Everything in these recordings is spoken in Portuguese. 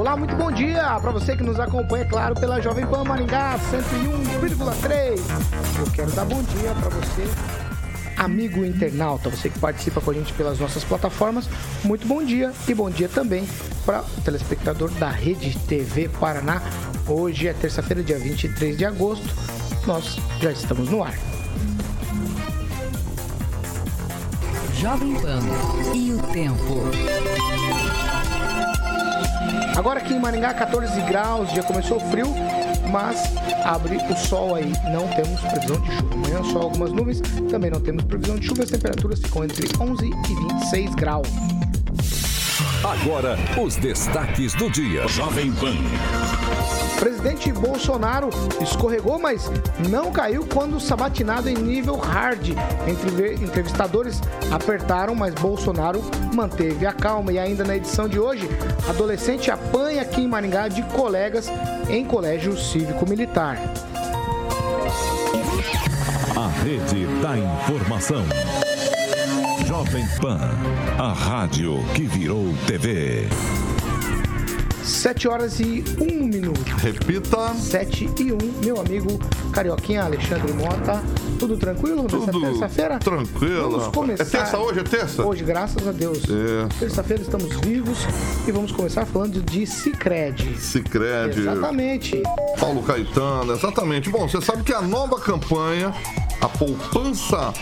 Olá, muito bom dia para você que nos acompanha, claro, pela Jovem Pan Maringá 101,3. Eu quero dar bom dia para você, amigo internauta, você que participa com a gente pelas nossas plataformas. Muito bom dia e bom dia também para o telespectador da Rede TV Paraná. Hoje é terça-feira, dia 23 de agosto. Nós já estamos no ar. Jovem Pan e o tempo. Agora aqui em Maringá, 14 graus, já começou frio, mas abre o sol aí. Não temos previsão de chuva. Amanhã só algumas nuvens, também não temos previsão de chuva. As temperaturas ficam entre 11 e 26 graus. Agora, os destaques do dia. Jovem Pan. Presidente Bolsonaro escorregou, mas não caiu quando sabatinado em nível hard. Entrevistadores apertaram, mas Bolsonaro manteve a calma. E ainda na edição de hoje, adolescente apanha aqui em Maringá de colegas em colégio cívico-militar. A rede da informação. Jovem Pan, a rádio que virou TV. 7 horas e 1 minuto. Repita. 7 e 1, meu amigo Carioquinha Alexandre Mota. Tudo tranquilo nessa terça-feira? Tranquilo. Vamos começar. É terça hoje? É terça? Hoje, graças a Deus. É. Terça-feira estamos vivos e vamos começar falando de Cicred. Cicred. Exatamente. Paulo Caetano, exatamente. Bom, você sabe que a nova campanha, a poupança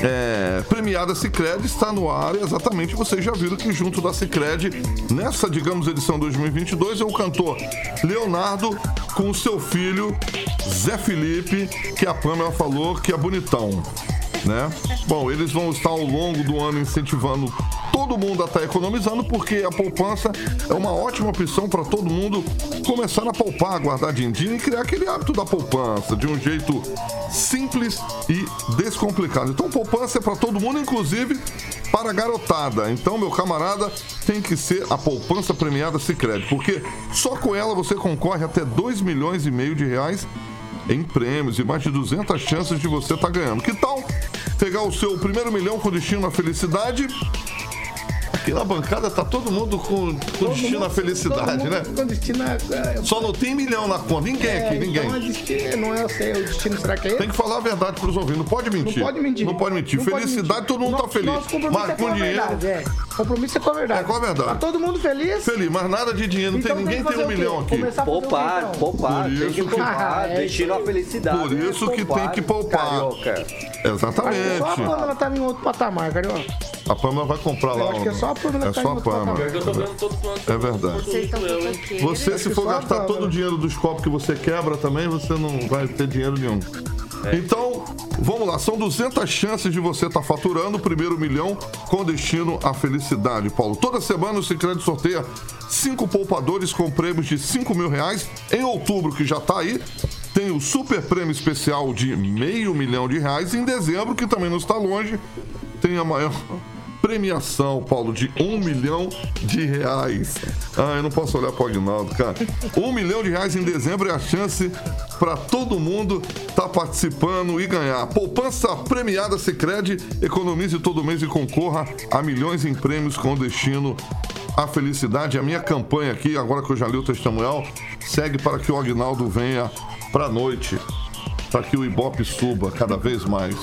é, premiada Cicred está no ar. Exatamente, vocês já viram que junto da Cicred, nessa, digamos, edição 2022, é o cantor Leonardo com o seu filho Zé Felipe, que a Pamela falou que é bonitão. Né? Bom, eles vão estar ao longo do ano incentivando todo mundo a estar economizando, porque a poupança é uma ótima opção para todo mundo começar a poupar, guardar din-din e criar aquele hábito da poupança de um jeito simples e descomplicado. Então, poupança é para todo mundo, inclusive para a garotada. Então, meu camarada, tem que ser a poupança premiada Sicredi, porque só com ela você concorre até 2 milhões e meio de reais em prêmios e mais de 200 chances de você estar tá ganhando. Que tal pegar o seu primeiro milhão com destino à felicidade Aqui na bancada tá todo mundo com, com destino à felicidade, né? Com destino a... Só não tem milhão na conta. Ninguém é, aqui, ninguém. Então é destino, não é, sei, o destino, será que é Tem que falar a verdade pros ouvintes. Não pode mentir. Não pode mentir. Não pode mentir. Não felicidade, pode mentir. todo mundo nosso, tá feliz. Mas é com dinheiro. verdade, é. Compromisso é com a verdade. É com a verdade. Tá todo mundo feliz? Feliz, mas nada de dinheiro. Não Então tem, ninguém tem que tem um milhão aqui. Começar a Poupar, então? poupar, Por tem que que- poupar, Ah, é destino à felicidade. Por isso que Poupar, tem que poupar. Carioca. Exatamente. Só a Pamela tava em outro patamar, carioca. A Pamela vai comprar lá. Eu acho que é só a Pamela É que tá só em a. É verdade. Você, se que for só gastar todo o dinheiro dos copos que você quebra também, você não vai ter dinheiro nenhum. Então, vamos lá. São 200 chances de você estar faturando o primeiro milhão com destino à felicidade, Paulo. Toda semana o Cicred sorteia cinco poupadores com prêmios de 5 mil reais. Em outubro, que já está aí, tem o super prêmio especial de meio milhão de reais. Em dezembro, que também não está longe, tem a maior premiação, Paulo, de um milhão de reais. Ah, eu não posso olhar para o Agnaldo, cara. Um milhão de reais em dezembro é a chance para todo mundo estar participando e ganhar. Poupança premiada Sicredi economize todo mês e concorra a milhões em prêmios com destino à felicidade. A minha campanha aqui, agora que eu já li o testemunhal, segue para que o Agnaldo venha para a noite. Para que o Ibope suba cada vez mais.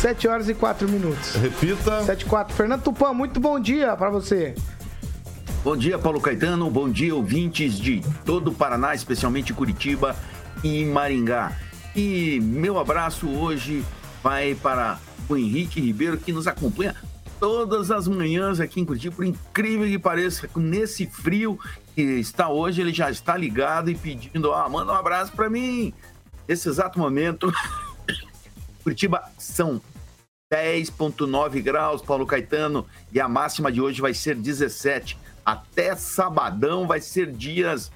7 horas e 4 minutos. Repita. 7 e 4. Fernando Tupan, muito bom dia pra você. Bom dia, Paulo Caetano. Bom dia, ouvintes de todo o Paraná, especialmente Curitiba e Maringá. E meu abraço hoje vai para o Henrique Ribeiro, que nos acompanha todas as manhãs aqui em Curitiba. Por incrível que pareça, nesse frio que está hoje, ele já está ligado e pedindo: ah, manda um abraço para mim. Nesse exato momento, Curitiba são 10,9 graus, Paulo Caetano, e a máxima de hoje vai ser 17. Até sabadão vai ser dias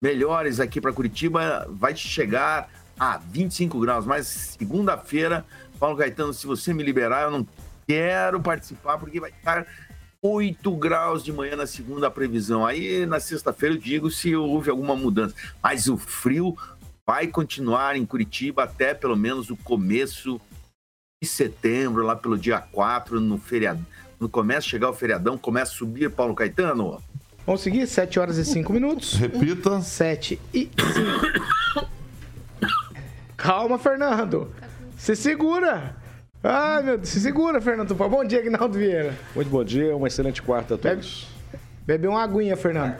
melhores aqui para Curitiba, vai chegar a 25 graus, mas segunda-feira, Paulo Caetano, se você me liberar, eu não quero participar porque vai estar 8 graus de manhã na segunda previsão. Aí na sexta-feira eu digo se houve alguma mudança. Mas o frio vai continuar em Curitiba até pelo menos o começo de setembro, lá pelo dia 4, no feriado. No começa a chegar o feriadão, começa a subir, Paulo Caetano. Vamos seguir? 7 horas e 5 minutos. Repita. 7 e 5. Calma, Fernando. Se segura. Ai, meu Deus. Se segura, Fernando. Bom dia, Aguinaldo Vieira. Muito bom dia, uma excelente quarta a Bebe, todos. bebe uma aguinha, Fernando.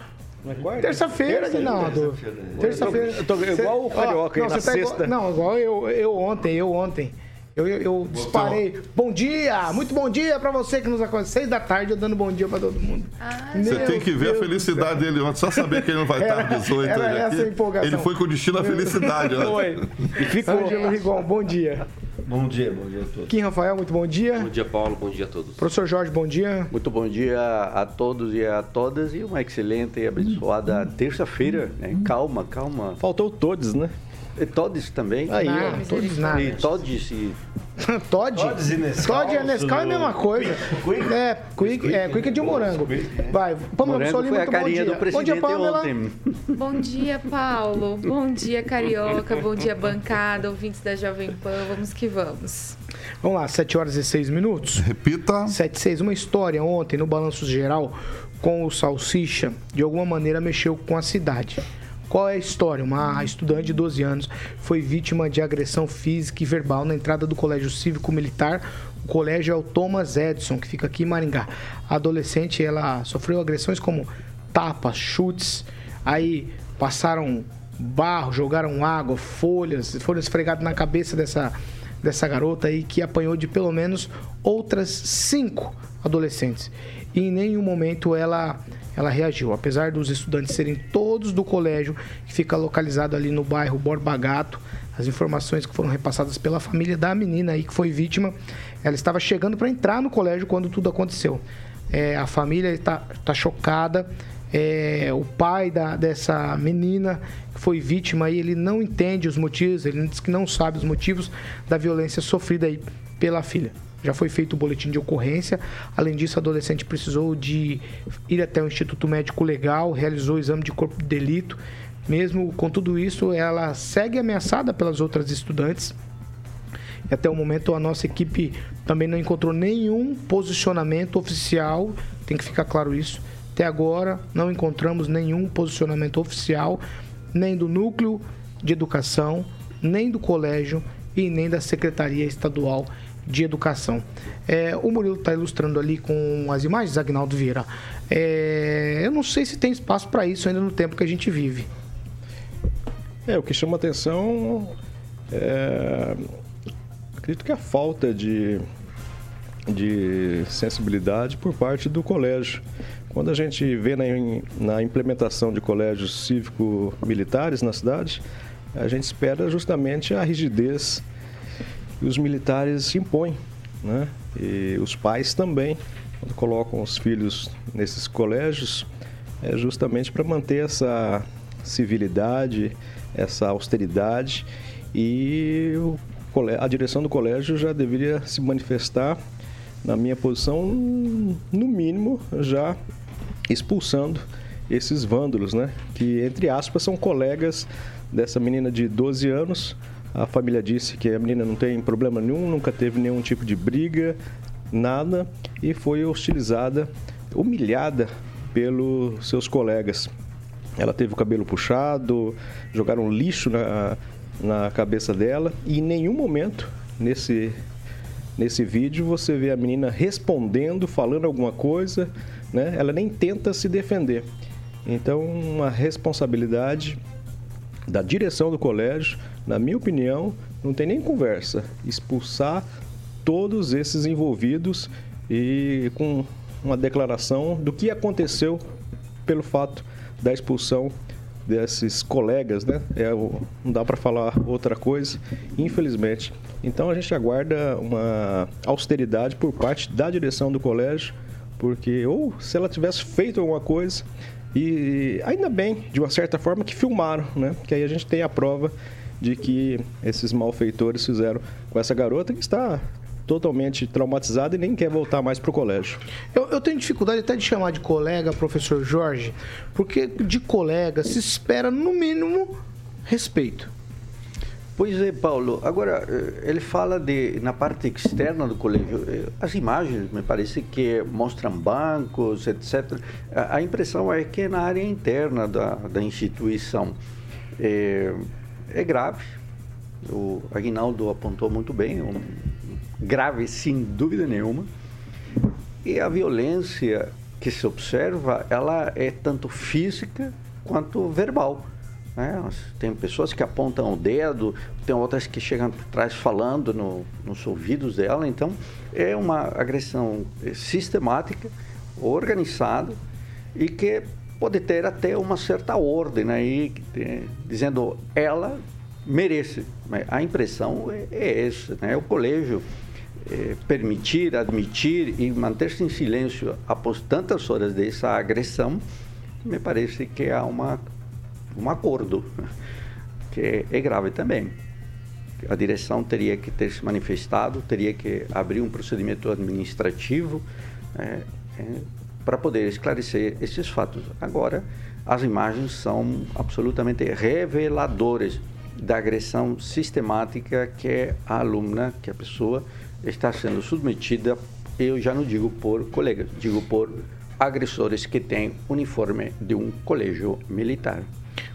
Terça-feira, Aguinaldo. Terça-feira. Eu tô igual o Carioca, aí na tá igual- sexta. não, igual eu, eu ontem, eu ontem. Eu, eu, eu disparei. Bom dia! Muito bom dia pra você que nos acompanha. Seis da tarde eu dando bom dia pra todo mundo. Você Meu tem que ver Deus a felicidade dele ontem, só saber que ele não vai estar Era- às 18 era essa aqui. empolgação. Ele foi com o destino à felicidade. né? Oi. E ficou. Ângelo Rigon, bom dia. Bom dia, bom dia a todos. Kim Rafael, muito bom dia. Bom dia, Paulo, bom dia a todos. Professor Jorge, bom dia. Muito bom dia a todos e a todas e uma excelente e abençoada terça-feira. Né? Calma, calma. Faltou todos, né? E também. Aí, ó. todos nada. E todos e Todd? Todds e Nescau, Todd e Nescau é a mesma coisa. Quick? É, Quick, é, Quick é de morango. Vai, Pamela a muito bom carinha dia. do Bom dia, Pamela. ontem. Bom dia, Paulo. Bom dia, Carioca. Bom dia, bancada, ouvintes da Jovem Pan. Vamos que vamos. Vamos lá, 7 horas e 6 minutos. Repita. 7 e 6. Uma história ontem no Balanço Geral com o Salsicha, de alguma maneira mexeu com a cidade. Qual é a história? Uma estudante de 12 anos foi vítima de agressão física e verbal na entrada do Colégio Cívico Militar. O colégio é o Thomas Edison, que fica aqui em Maringá. A adolescente, ela sofreu agressões como tapas, chutes, aí passaram barro, jogaram água, folhas, foram esfregadas na cabeça dessa, dessa garota aí que apanhou de pelo menos outras cinco adolescentes. E em nenhum momento ela ela reagiu. Apesar dos estudantes serem todos do colégio, que fica localizado ali no bairro Borba Gato, as informações que foram repassadas pela família da menina aí que foi vítima, ela estava chegando para entrar no colégio quando tudo aconteceu. É, a família está tá chocada. É, o pai da, dessa menina que foi vítima aí, ele não entende os motivos, ele diz que não sabe os motivos da violência sofrida aí pela filha. Já foi feito o boletim de ocorrência. Além disso, a adolescente precisou de ir até o Instituto Médico Legal, realizou o exame de corpo de delito. Mesmo com tudo isso, ela segue ameaçada pelas outras estudantes. E até o momento a nossa equipe também não encontrou nenhum posicionamento oficial, tem que ficar claro isso. Até agora não encontramos nenhum posicionamento oficial, nem do núcleo de educação, nem do colégio e nem da Secretaria Estadual de Educação. É, o Murilo está ilustrando ali com as imagens, Agnaldo Vieira. É, eu não sei se tem espaço para isso ainda no tempo que a gente vive. É, o que chama atenção é. Acredito que a falta de, de sensibilidade por parte do colégio. Quando a gente vê na, na implementação de colégios cívico-militares na cidade, a gente espera justamente a rigidez que os militares impõem, né? E os pais também, quando colocam os filhos nesses colégios, é justamente para manter essa civilidade, essa austeridade e a direção do colégio já deveria se manifestar, na minha posição, no mínimo, já expulsando esses vândalos, né? Que, entre aspas, são colegas dessa menina de 12 anos. A família disse que a menina não tem problema nenhum, nunca teve nenhum tipo de briga, nada, e foi hostilizada, humilhada pelos seus colegas. Ela teve o cabelo puxado, jogaram lixo na, na cabeça dela e em nenhum momento nesse, nesse vídeo você vê a menina respondendo, falando alguma coisa, né? Ela nem tenta se defender. Então, uma responsabilidade da direção do colégio, na minha opinião, não tem nem conversa. Expulsar todos esses envolvidos e com uma declaração do que aconteceu pelo fato da expulsão desses colegas, né? É, não dá para falar outra coisa, infelizmente. Então a gente aguarda uma austeridade por parte da direção do colégio, porque ou se ela tivesse feito alguma coisa e ainda bem, de uma certa forma, que filmaram, né? Que aí a gente tem a prova de que esses malfeitores fizeram com essa garota que está totalmente traumatizada e nem quer voltar mais pro colégio. Eu, eu tenho dificuldade até de chamar de colega, professor Jorge, porque de colega se espera, no mínimo, respeito. Pois é, Paulo. Agora, eh, ele fala de na parte externa do colégio. eh, As imagens, me parece que mostram bancos, etc. A a impressão é que na área interna da, da instituição é, é grave. O Aguinaldo apontou muito bem, um, grave sem dúvida nenhuma. E a violência que se observa, ela é tanto física quanto verbal. né? Tem pessoas que apontam o dedo, tem outras que chegam por trás falando no, nos ouvidos dela. Então, é uma agressão sistemática, organizada e que pode ter até uma certa ordem aí, eh, dizendo ela merece. Mas a impressão é, é essa, né? O colégio eh, permitir, admitir e manter-se em silêncio após tantas horas dessa agressão, me parece que há uma, um acordo, que é grave também. A direção teria que ter se manifestado, teria que abrir um procedimento administrativo eh, para poder esclarecer esses fatos. Agora, as imagens são absolutamente reveladoras da agressão sistemática que a aluna, que a pessoa está sendo submetida, eu já não digo por colegas, digo por agressores que têm uniforme de um colégio militar.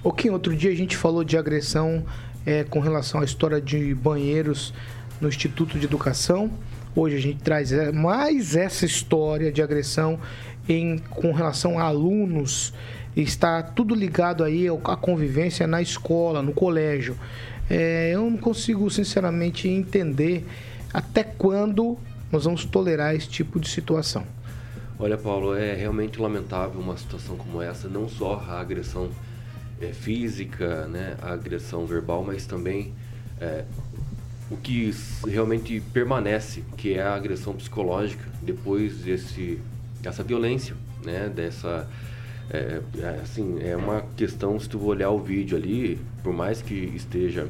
O que outro dia a gente falou de agressão é, com relação à história de banheiros no Instituto de Educação. Hoje a gente traz é, mais essa história de agressão em, com relação a alunos. Está tudo ligado aí à convivência na escola, no colégio. É, eu não consigo, sinceramente, entender até quando nós vamos tolerar esse tipo de situação. Olha, Paulo, é realmente lamentável uma situação como essa, não só a agressão é, física, né, a agressão verbal, mas também é, o que realmente permanece, que é a agressão psicológica depois desse, dessa violência, né, dessa é, é, assim, é uma questão, se tu olhar o vídeo ali, por mais que esteja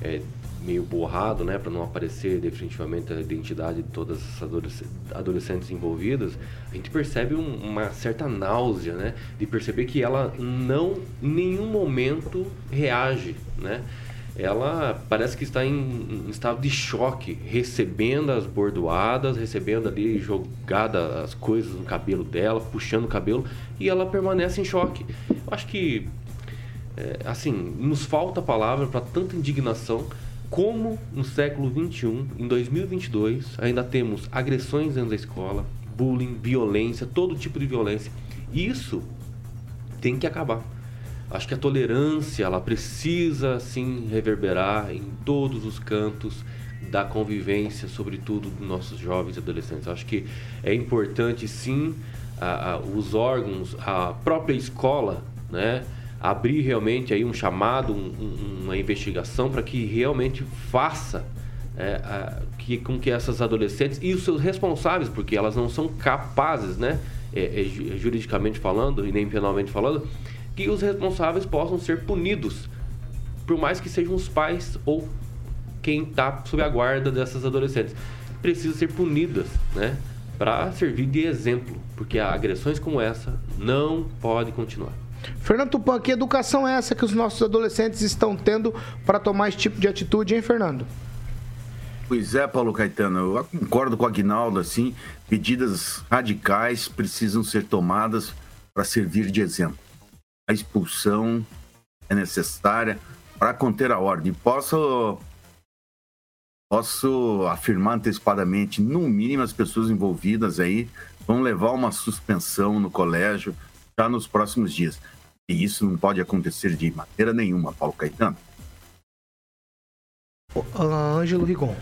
é, meio borrado, né, para não aparecer definitivamente a identidade de todas as adolesc- adolescentes envolvidas, a gente percebe um- uma certa náusea, né, de perceber que ela não, em nenhum momento reage, né, ela parece que está em, em estado de choque, recebendo as bordoadas, recebendo ali jogada as coisas no cabelo dela, puxando o cabelo, e ela permanece em choque. Eu acho que, é, assim, nos falta palavra para tanta indignação, como no século 21, em 2022, ainda temos agressões dentro da escola, bullying, violência, todo tipo de violência. Isso tem que acabar. Acho que a tolerância ela precisa sim reverberar em todos os cantos da convivência, sobretudo dos nossos jovens e adolescentes. Acho que é importante sim a- a- os órgãos, a própria escola, né, abrir realmente aí um chamado, um- um- uma investigação para que realmente faça é, a- que, com que essas adolescentes e os seus responsáveis, porque elas não são capazes, né, é, é, ju- juridicamente falando e nem penalmente falando, que os responsáveis possam ser punidos, por mais que sejam os pais ou quem está sob a guarda dessas adolescentes. Precisam ser punidas, né, para servir de exemplo, porque agressões como essa não podem continuar. Fernando Tupan, que educação é essa que os nossos adolescentes estão tendo para tomar esse tipo de atitude, hein, Fernando? Pois é, Paulo Caetano, eu concordo com o Aguinaldo, assim, medidas radicais precisam ser tomadas para servir de exemplo. A expulsão é necessária para conter a ordem. Posso, posso afirmar antecipadamente, no mínimo as pessoas envolvidas aí vão levar uma suspensão no colégio já nos próximos dias. E isso não pode acontecer de maneira nenhuma, Paulo Caetano. Ângelo Rigon.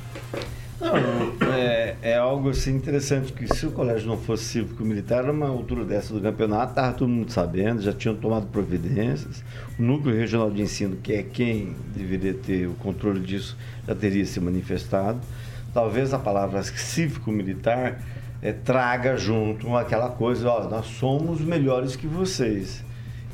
Não, é, é algo assim interessante, que se o colégio não fosse cívico-militar, numa altura dessa do campeonato, estava todo mundo sabendo, já tinham tomado providências. O Núcleo Regional de Ensino, que é quem deveria ter o controle disso, já teria se manifestado. Talvez a palavra cívico-militar é, traga junto aquela coisa, ó, nós somos melhores que vocês.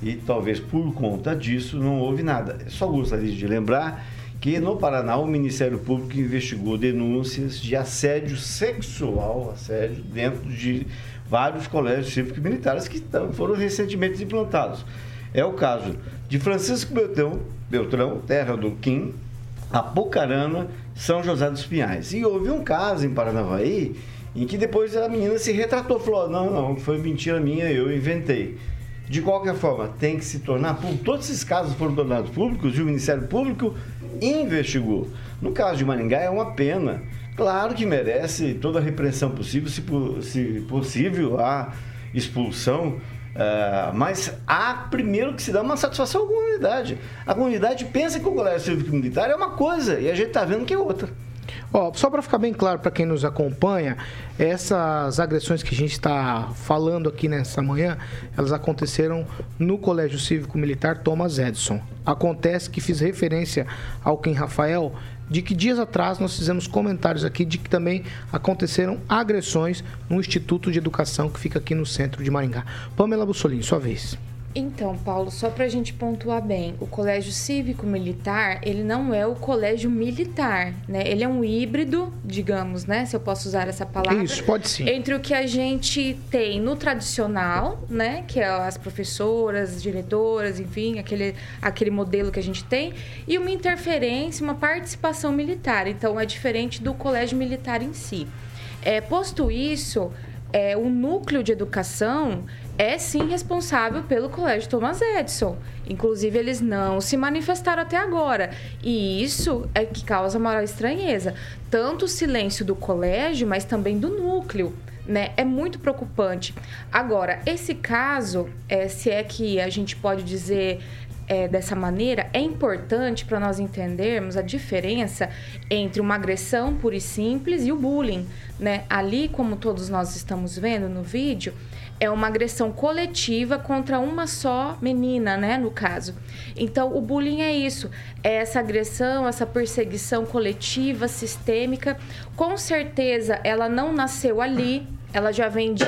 E talvez por conta disso não houve nada. Só gostaria de lembrar que no Paraná o Ministério Público investigou denúncias de assédio sexual, assédio dentro de vários colégios cívicos e militares que foram recentemente implantados. É o caso de Francisco Beltrão, Beltrão terra do Kim, Apucarana, São José dos Pinhais. E houve um caso em Paranavaí em que depois a menina se retratou, falou: não, não, foi mentira minha, eu inventei. De qualquer forma, tem que se tornar público. Todos esses casos foram tornados públicos e o Ministério Público investigou. No caso de Maringá, é uma pena. Claro que merece toda a repressão possível, se, se possível, a expulsão. Uh, mas há primeiro que se dá uma satisfação à comunidade. A comunidade pensa que o colégio cívico militar é uma coisa e a gente está vendo que é outra. Ó, só para ficar bem claro para quem nos acompanha, essas agressões que a gente está falando aqui nessa manhã, elas aconteceram no Colégio Cívico Militar Thomas Edison. Acontece que fiz referência ao Ken Rafael de que dias atrás nós fizemos comentários aqui de que também aconteceram agressões no Instituto de Educação que fica aqui no centro de Maringá. Pamela Bussolini, sua vez. Então, Paulo, só para a gente pontuar bem, o colégio cívico-militar, ele não é o colégio militar, né? Ele é um híbrido, digamos, né? Se eu posso usar essa palavra. Isso, pode sim. Entre o que a gente tem no tradicional, né? Que é as professoras, diretoras, enfim, aquele, aquele modelo que a gente tem, e uma interferência, uma participação militar. Então, é diferente do colégio militar em si. É, posto isso, é, o núcleo de educação é sim responsável pelo Colégio Thomas Edison. Inclusive, eles não se manifestaram até agora. E isso é que causa maior estranheza. Tanto o silêncio do colégio, mas também do núcleo. Né? É muito preocupante. Agora, esse caso, é, se é que a gente pode dizer é, dessa maneira, é importante para nós entendermos a diferença entre uma agressão pura e simples e o bullying. Né? Ali, como todos nós estamos vendo no vídeo, é uma agressão coletiva contra uma só menina, né, no caso. Então, o bullying é isso, é essa agressão, essa perseguição coletiva, sistêmica. Com certeza, ela não nasceu ali, ela já vem de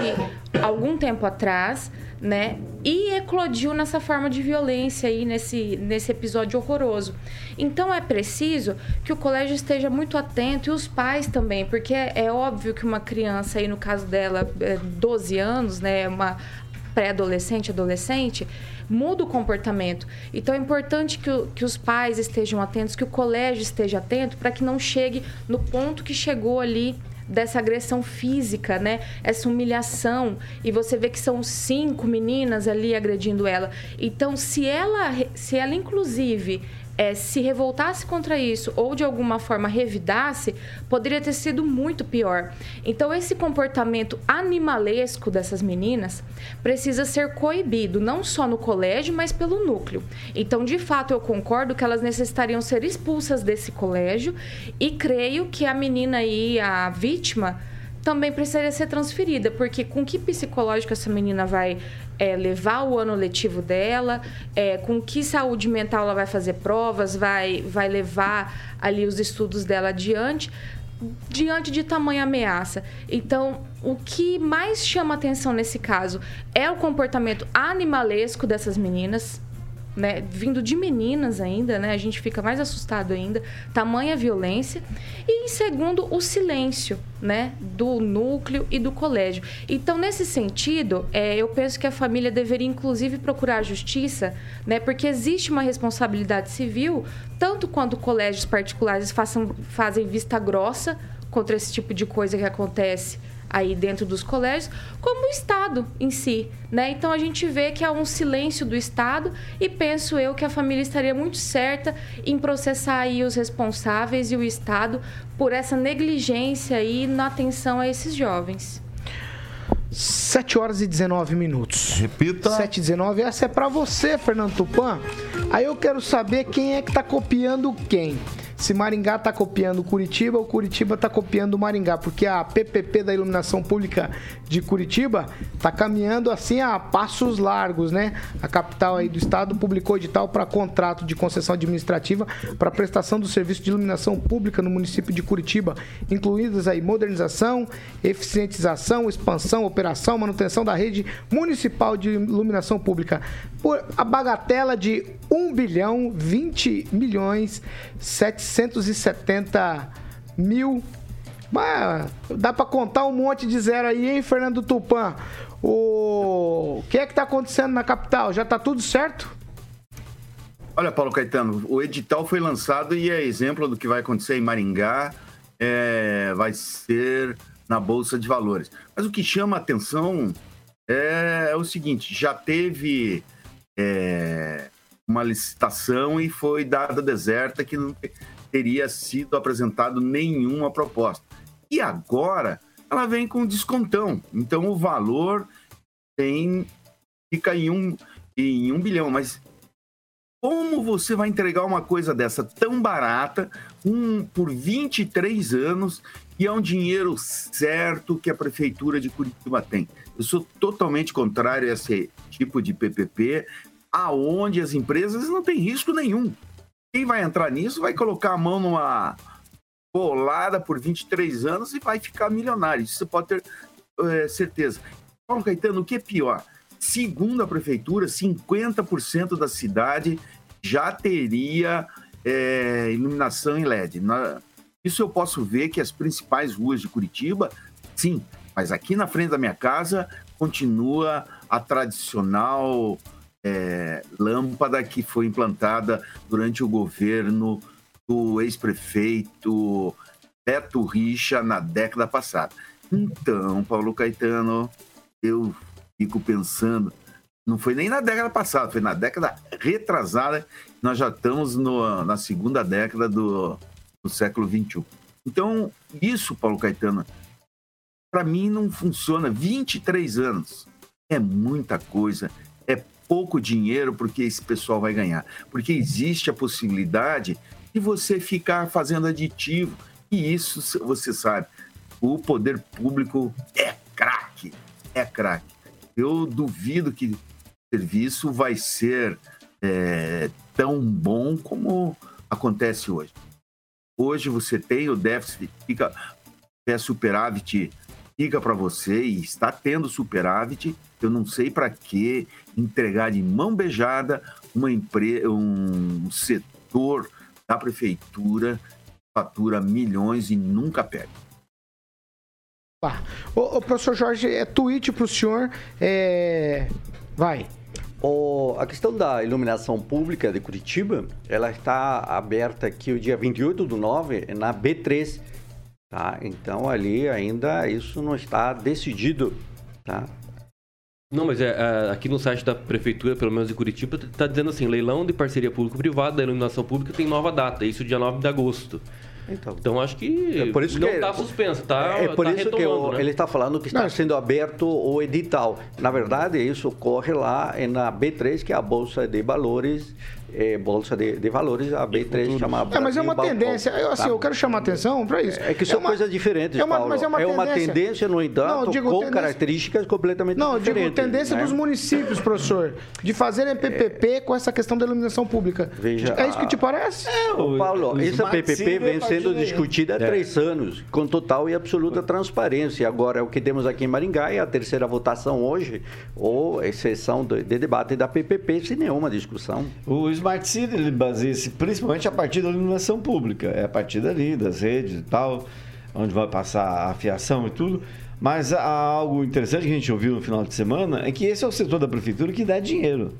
algum tempo atrás, né? E eclodiu nessa forma de violência aí, nesse, nesse episódio horroroso. Então é preciso que o colégio esteja muito atento e os pais também, porque é, é óbvio que uma criança aí, no caso dela, é 12 anos, né? Uma pré-adolescente, adolescente, muda o comportamento. Então é importante que, o, que os pais estejam atentos, que o colégio esteja atento para que não chegue no ponto que chegou ali dessa agressão física, né? Essa humilhação. E você vê que são cinco meninas ali agredindo ela. Então, se ela, se ela inclusive é, se revoltasse contra isso ou de alguma forma revidasse, poderia ter sido muito pior. Então, esse comportamento animalesco dessas meninas precisa ser coibido, não só no colégio, mas pelo núcleo. Então, de fato, eu concordo que elas necessitariam ser expulsas desse colégio e creio que a menina aí, a vítima, também precisaria ser transferida, porque com que psicológico essa menina vai é, levar o ano letivo dela, é, com que saúde mental ela vai fazer provas, vai, vai levar ali os estudos dela adiante, diante de tamanha ameaça. Então, o que mais chama atenção nesse caso é o comportamento animalesco dessas meninas, né, vindo de meninas ainda, né, a gente fica mais assustado ainda, tamanha violência. E segundo, o silêncio, né, do núcleo e do colégio. Então, nesse sentido, é, eu penso que a família deveria, inclusive, procurar a justiça, né, porque existe uma responsabilidade civil, tanto quando colégios particulares façam, fazem vista grossa contra esse tipo de coisa que acontece aí dentro dos colégios, como o Estado em si, né? Então a gente vê que há um silêncio do Estado e penso eu que a família estaria muito certa em processar aí os responsáveis e o Estado por essa negligência aí na atenção a esses jovens. 7 horas e 19 minutos. Repita. 7 e 19. Essa é para você, Fernando Tupan. Aí eu quero saber quem é que tá copiando quem. Se Maringá está copiando Curitiba ou Curitiba está copiando Maringá, porque a PPP da iluminação pública de Curitiba está caminhando assim a passos largos, né? A capital aí do estado publicou edital para contrato de concessão administrativa para prestação do serviço de iluminação pública no município de Curitiba, incluídas aí modernização, eficientização, expansão, operação, manutenção da rede municipal de iluminação pública por a bagatela de 1 bilhão 20 milhões 770 mil. Mas dá para contar um monte de zero aí, hein, Fernando Tupan? O que é que tá acontecendo na capital? Já tá tudo certo? Olha, Paulo Caetano, o edital foi lançado e é exemplo do que vai acontecer em Maringá, é, vai ser na Bolsa de Valores. Mas o que chama a atenção é, é o seguinte: já teve é, uma licitação e foi dada deserta que teria sido apresentado nenhuma proposta. E agora ela vem com descontão. Então o valor tem, fica em um, em um bilhão. Mas como você vai entregar uma coisa dessa tão barata um, por 23 anos e é um dinheiro certo que a Prefeitura de Curitiba tem? Eu sou totalmente contrário a esse tipo de PPP aonde as empresas não têm risco nenhum. Quem vai entrar nisso vai colocar a mão numa bolada por 23 anos e vai ficar milionário. Isso pode ter é, certeza. Paulo Caetano, o que é pior? Segundo a prefeitura, 50% da cidade já teria é, iluminação em LED. Na, isso eu posso ver que as principais ruas de Curitiba, sim, mas aqui na frente da minha casa continua a tradicional é, lâmpada que foi implantada durante o governo do ex-prefeito Beto Richa na década passada. Então, Paulo Caetano, eu fico pensando, não foi nem na década passada, foi na década retrasada, nós já estamos no, na segunda década do, do século XXI. Então, isso, Paulo Caetano, para mim não funciona. 23 anos é muita coisa, pouco dinheiro porque esse pessoal vai ganhar. Porque existe a possibilidade de você ficar fazendo aditivo. E isso você sabe. O poder público é craque. É craque. Eu duvido que o serviço vai ser é, tão bom como acontece hoje. Hoje você tem o déficit, fica é superávit fica para você e está tendo superávit. Eu não sei para que entregar de mão beijada uma empre... um setor da prefeitura fatura milhões e nunca perde. Tá. Ô, ô, professor Jorge, é tweet para o senhor. É... Vai. O, a questão da iluminação pública de Curitiba, ela está aberta aqui o dia 28 do 9 na B3 Tá? Então ali ainda isso não está decidido. Tá? Não, mas é, é, aqui no site da prefeitura, pelo menos de Curitiba, está dizendo assim, leilão de parceria público-privada da iluminação pública tem nova data, isso dia 9 de agosto. Então, então acho que, é por isso não está suspenso, tá, É por tá isso que o, né? ele está falando que está não. sendo aberto o edital. Na verdade, isso ocorre lá na B3, que é a Bolsa de Valores é, bolsa de, de, valores, a B3 chama É, mas é uma tendência. Eu, assim, tá. eu quero chamar atenção para isso. É que são é uma, coisas diferentes, é uma, Paulo. Mas é uma, é uma tendência. tendência, no entanto, não, digo, com tendência... características completamente não, diferentes. Não, digo tendência né? dos municípios, professor, de fazerem PPP é... com essa questão da iluminação pública. Veja, é isso que te parece? É, o, Paulo, essa PPP vem sendo discutida há é. três anos, com total e absoluta transparência. Agora, o que temos aqui em Maringá é a terceira votação hoje, ou exceção de, de debate da PPP, sem nenhuma discussão. O Smart City, ele baseia-se principalmente a partir da iluminação pública, é a partir dali, das redes e tal, onde vai passar a fiação e tudo. Mas algo interessante que a gente ouviu no final de semana é que esse é o setor da prefeitura que dá dinheiro.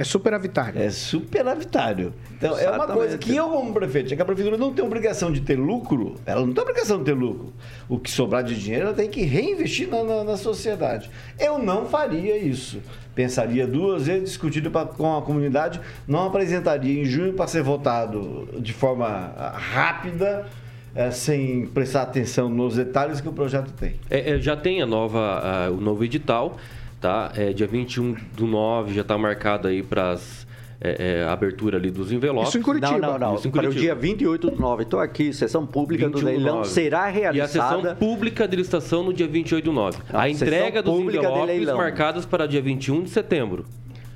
É superavitário. É superavitário. Então, Exatamente. é uma coisa que eu, como prefeito, é que a prefeitura não tem obrigação de ter lucro, ela não tem obrigação de ter lucro. O que sobrar de dinheiro, ela tem que reinvestir na, na, na sociedade. Eu não faria isso. Pensaria duas vezes, discutido pra, com a comunidade, não apresentaria em junho para ser votado de forma ah, rápida. É, sem prestar atenção nos detalhes que o projeto tem. É, é, já tem a nova, o novo edital, tá? É, dia 21 do 9 já está marcado aí para as é, é, a abertura ali dos envelopes. Isso em Curitiba. Não, não, não. Isso em Curitiba. Para o dia 28 do 9. Estou aqui, sessão pública do leilão será realizada. E a sessão pública de licitação no dia 28 do 9. A, a entrega dos envelopes marcadas para dia 21 de setembro.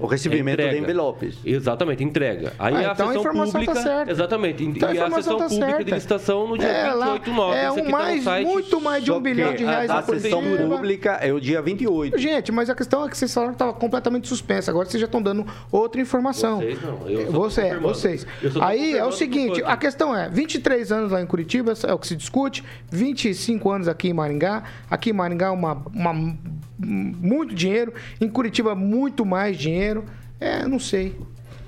O recebimento de envelopes. Exatamente, entrega. Aí ah, a então sessão a pública. Tá certa. Exatamente. Então e a, a sessão tá pública certa. de licitação no dia é, 28 9. É um mais, tá muito mais de um bilhão de reais a, a sessão pública é o dia 28. Gente, mas a questão é que vocês falaram que estava completamente suspensa. Agora vocês já estão dando outra informação. Vocês não. Eu Você, é, vocês. Aí é o seguinte: a questão é: 23 anos lá em Curitiba é o que se discute, 25 anos aqui em Maringá. Aqui em Maringá, uma, uma muito dinheiro. Em Curitiba, muito mais dinheiro. É, não sei.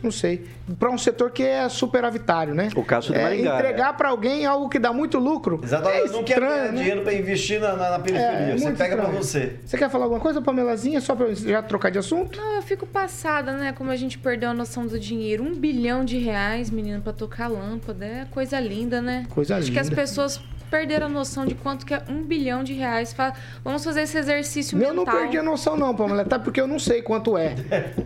Não sei. Para um setor que é superavitário, né? O caso de Maringá. É, entregar é. para alguém algo que dá muito lucro. Exatamente. É não quer ganhar né? dinheiro para investir na, na, na periferia. É, você pega para você. Você quer falar alguma coisa, Pamelazinha, só para já trocar de assunto? Não, eu fico passada, né? Como a gente perdeu a noção do dinheiro. Um bilhão de reais, menino, para tocar lâmpada. É coisa linda, né? Coisa Acho linda. Acho que as pessoas perderam a noção de quanto que é um bilhão de reais. Vamos fazer esse exercício mental. Eu não perdi a noção não, Pamela, tá? Porque eu não sei quanto é.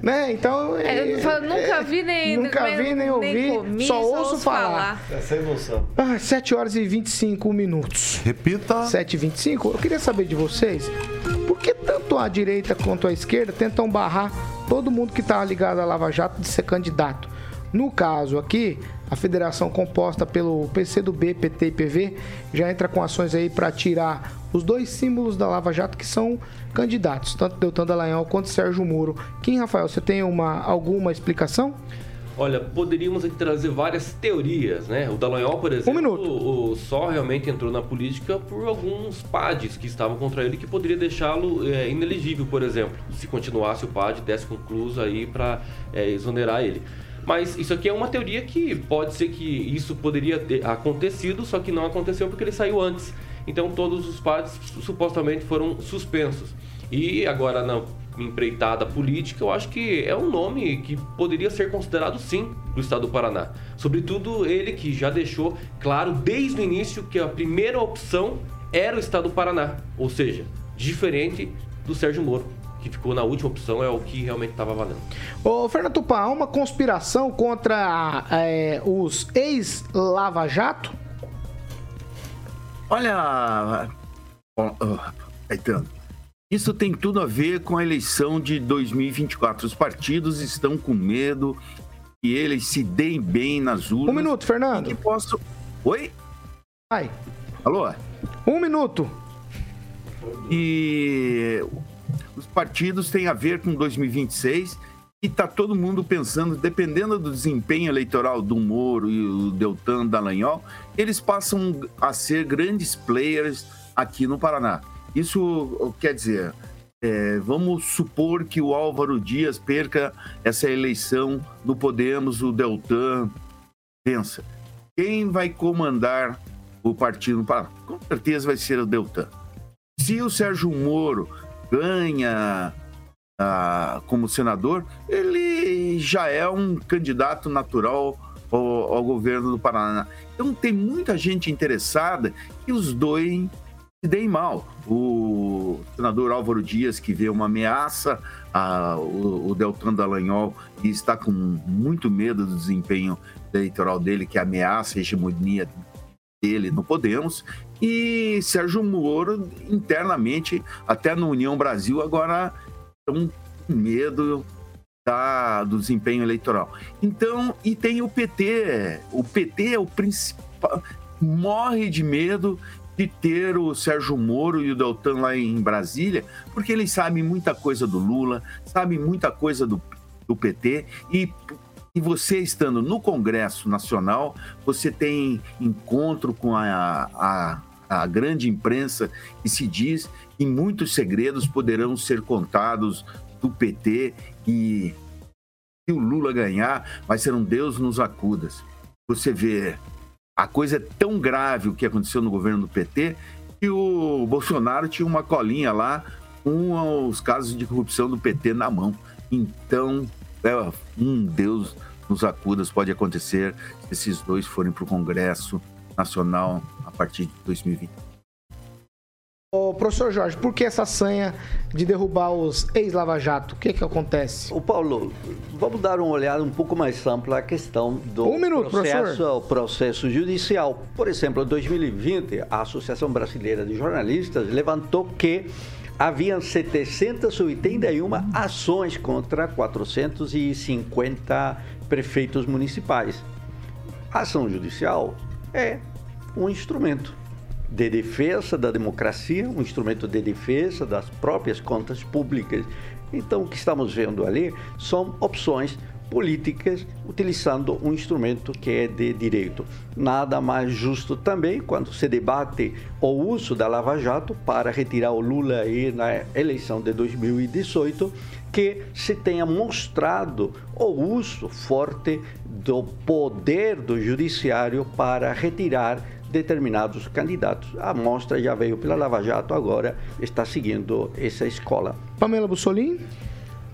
né? Então... É, eu nunca é, vi nem... Nunca vi nem ouvi, nem comi, só, só ouço falar. falar. É sem noção. Ah, 7 horas e 25 minutos. Repita. 7 e 25. Eu queria saber de vocês, por que tanto a direita quanto a esquerda tentam barrar todo mundo que está ligado à Lava Jato de ser candidato? No caso aqui, a federação composta pelo PCdoB, PT e PV já entra com ações aí para tirar os dois símbolos da Lava Jato que são candidatos, tanto Deltan Dallagnol quanto Sérgio Moro. Kim Rafael, você tem uma, alguma explicação? Olha, poderíamos aqui trazer várias teorias, né? O Dallagnol, por exemplo, um minuto. O, o só realmente entrou na política por alguns PADs que estavam contra ele que poderia deixá-lo é, inelegível, por exemplo, se continuasse o PAD, desse concluso aí para é, exonerar ele. Mas isso aqui é uma teoria que pode ser que isso poderia ter acontecido, só que não aconteceu porque ele saiu antes. Então todos os padres supostamente foram suspensos. E agora na empreitada política, eu acho que é um nome que poderia ser considerado sim do estado do Paraná. Sobretudo ele que já deixou claro desde o início que a primeira opção era o estado do Paraná, ou seja, diferente do Sérgio Moro que ficou na última opção é o que realmente estava valendo. Ô, Fernando Tupã, há uma conspiração contra é, os ex-Lava Jato? Olha, Caetano, isso tem tudo a ver com a eleição de 2024. Os partidos estão com medo que eles se deem bem nas urnas. Um minuto, Fernando. Que posso... Oi? Vai. Alô? Um minuto. E os partidos têm a ver com 2026 e está todo mundo pensando, dependendo do desempenho eleitoral do Moro e o Deltan Dallagnol, eles passam a ser grandes players aqui no Paraná. Isso quer dizer, é, vamos supor que o Álvaro Dias perca essa eleição no Podemos, o Deltan vença. Quem vai comandar o partido no Paraná? Com certeza vai ser o Deltan. Se o Sérgio Moro ganha ah, como senador, ele já é um candidato natural ao, ao, governo do Paraná. Então tem muita gente interessada que os dois se deem mal. O senador Álvaro Dias, que vê uma ameaça, o, o Deltan Dallagnol, que está com muito medo do desempenho eleitoral dele, que ameaça a hegemonia dele no Podemos, e Sérgio Moro, internamente, até no União Brasil, agora estão com medo da, do desempenho eleitoral. Então, e tem o PT. O PT é o principal. Morre de medo de ter o Sérgio Moro e o Deltan lá em Brasília, porque eles sabem muita coisa do Lula, sabem muita coisa do, do PT e e você estando no Congresso Nacional, você tem encontro com a, a, a grande imprensa e se diz que muitos segredos poderão ser contados do PT e se o Lula ganhar, vai ser um Deus nos acudas. Você vê, a coisa é tão grave o que aconteceu no governo do PT que o Bolsonaro tinha uma colinha lá com os casos de corrupção do PT na mão. Então, é, um Deus nos acudas pode acontecer se esses dois forem para o Congresso Nacional a partir de 2020. Ô, professor Jorge, por que essa sanha de derrubar os ex-Lava Jato? O que que acontece? O Paulo, vamos dar uma olhada um pouco mais ampla à questão do Um minuto, processo, processo judicial. Por exemplo, em 2020, a Associação Brasileira de Jornalistas levantou que haviam 781 ações contra 450 prefeitos municipais. A ação judicial é um instrumento de defesa da democracia, um instrumento de defesa das próprias contas públicas. Então, o que estamos vendo ali são opções políticas utilizando um instrumento que é de direito. Nada mais justo também quando se debate o uso da Lava Jato para retirar o Lula aí na eleição de 2018, que se tenha mostrado o uso forte do poder do judiciário para retirar determinados candidatos. A amostra já veio pela Lava Jato, agora está seguindo essa escola. Pamela Bussolini?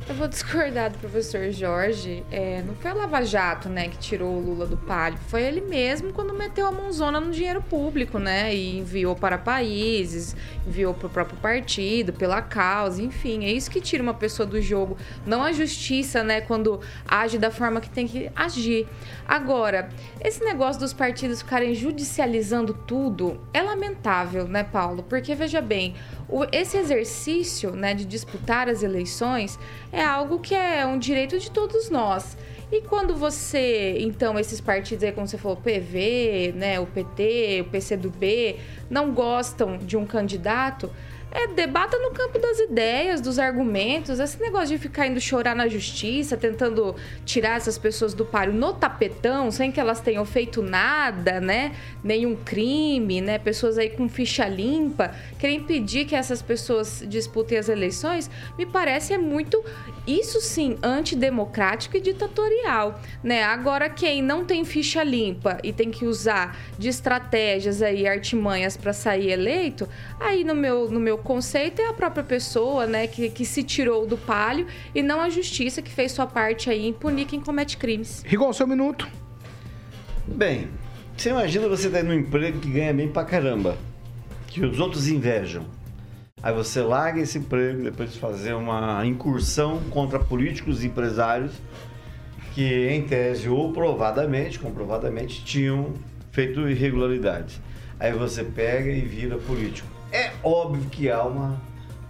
Eu vou discordar do professor Jorge. É, não foi a Lava Jato, né, que tirou o Lula do palio. Foi ele mesmo quando meteu a mãozona no dinheiro público, né? E enviou para países, enviou para o próprio partido, pela causa, enfim. É isso que tira uma pessoa do jogo. Não a justiça, né, quando age da forma que tem que agir. Agora, esse negócio dos partidos ficarem judicializando tudo é lamentável, né, Paulo? Porque, veja bem, o, esse exercício né, de disputar as eleições é algo que é um direito de todos nós. E quando você, então, esses partidos aí, como você falou, PV, né, o PT, o PCdoB, não gostam de um candidato, é, debata no campo das ideias, dos argumentos. Esse negócio de ficar indo chorar na justiça, tentando tirar essas pessoas do páreo no tapetão, sem que elas tenham feito nada, né? Nenhum crime, né? Pessoas aí com ficha limpa, querem impedir que essas pessoas disputem as eleições, me parece é muito, isso sim, antidemocrático e ditatorial, né? Agora, quem não tem ficha limpa e tem que usar de estratégias aí, artimanhas para sair eleito, aí no meu, no meu conceito é a própria pessoa, né, que, que se tirou do palio e não a justiça que fez sua parte aí em punir quem comete crimes. Rigon, seu minuto. Bem, você imagina você tá num emprego que ganha bem pra caramba, que os outros invejam. Aí você larga esse emprego, depois de fazer uma incursão contra políticos e empresários que, em tese ou provadamente, comprovadamente, tinham feito irregularidades. Aí você pega e vira político. É óbvio que há uma.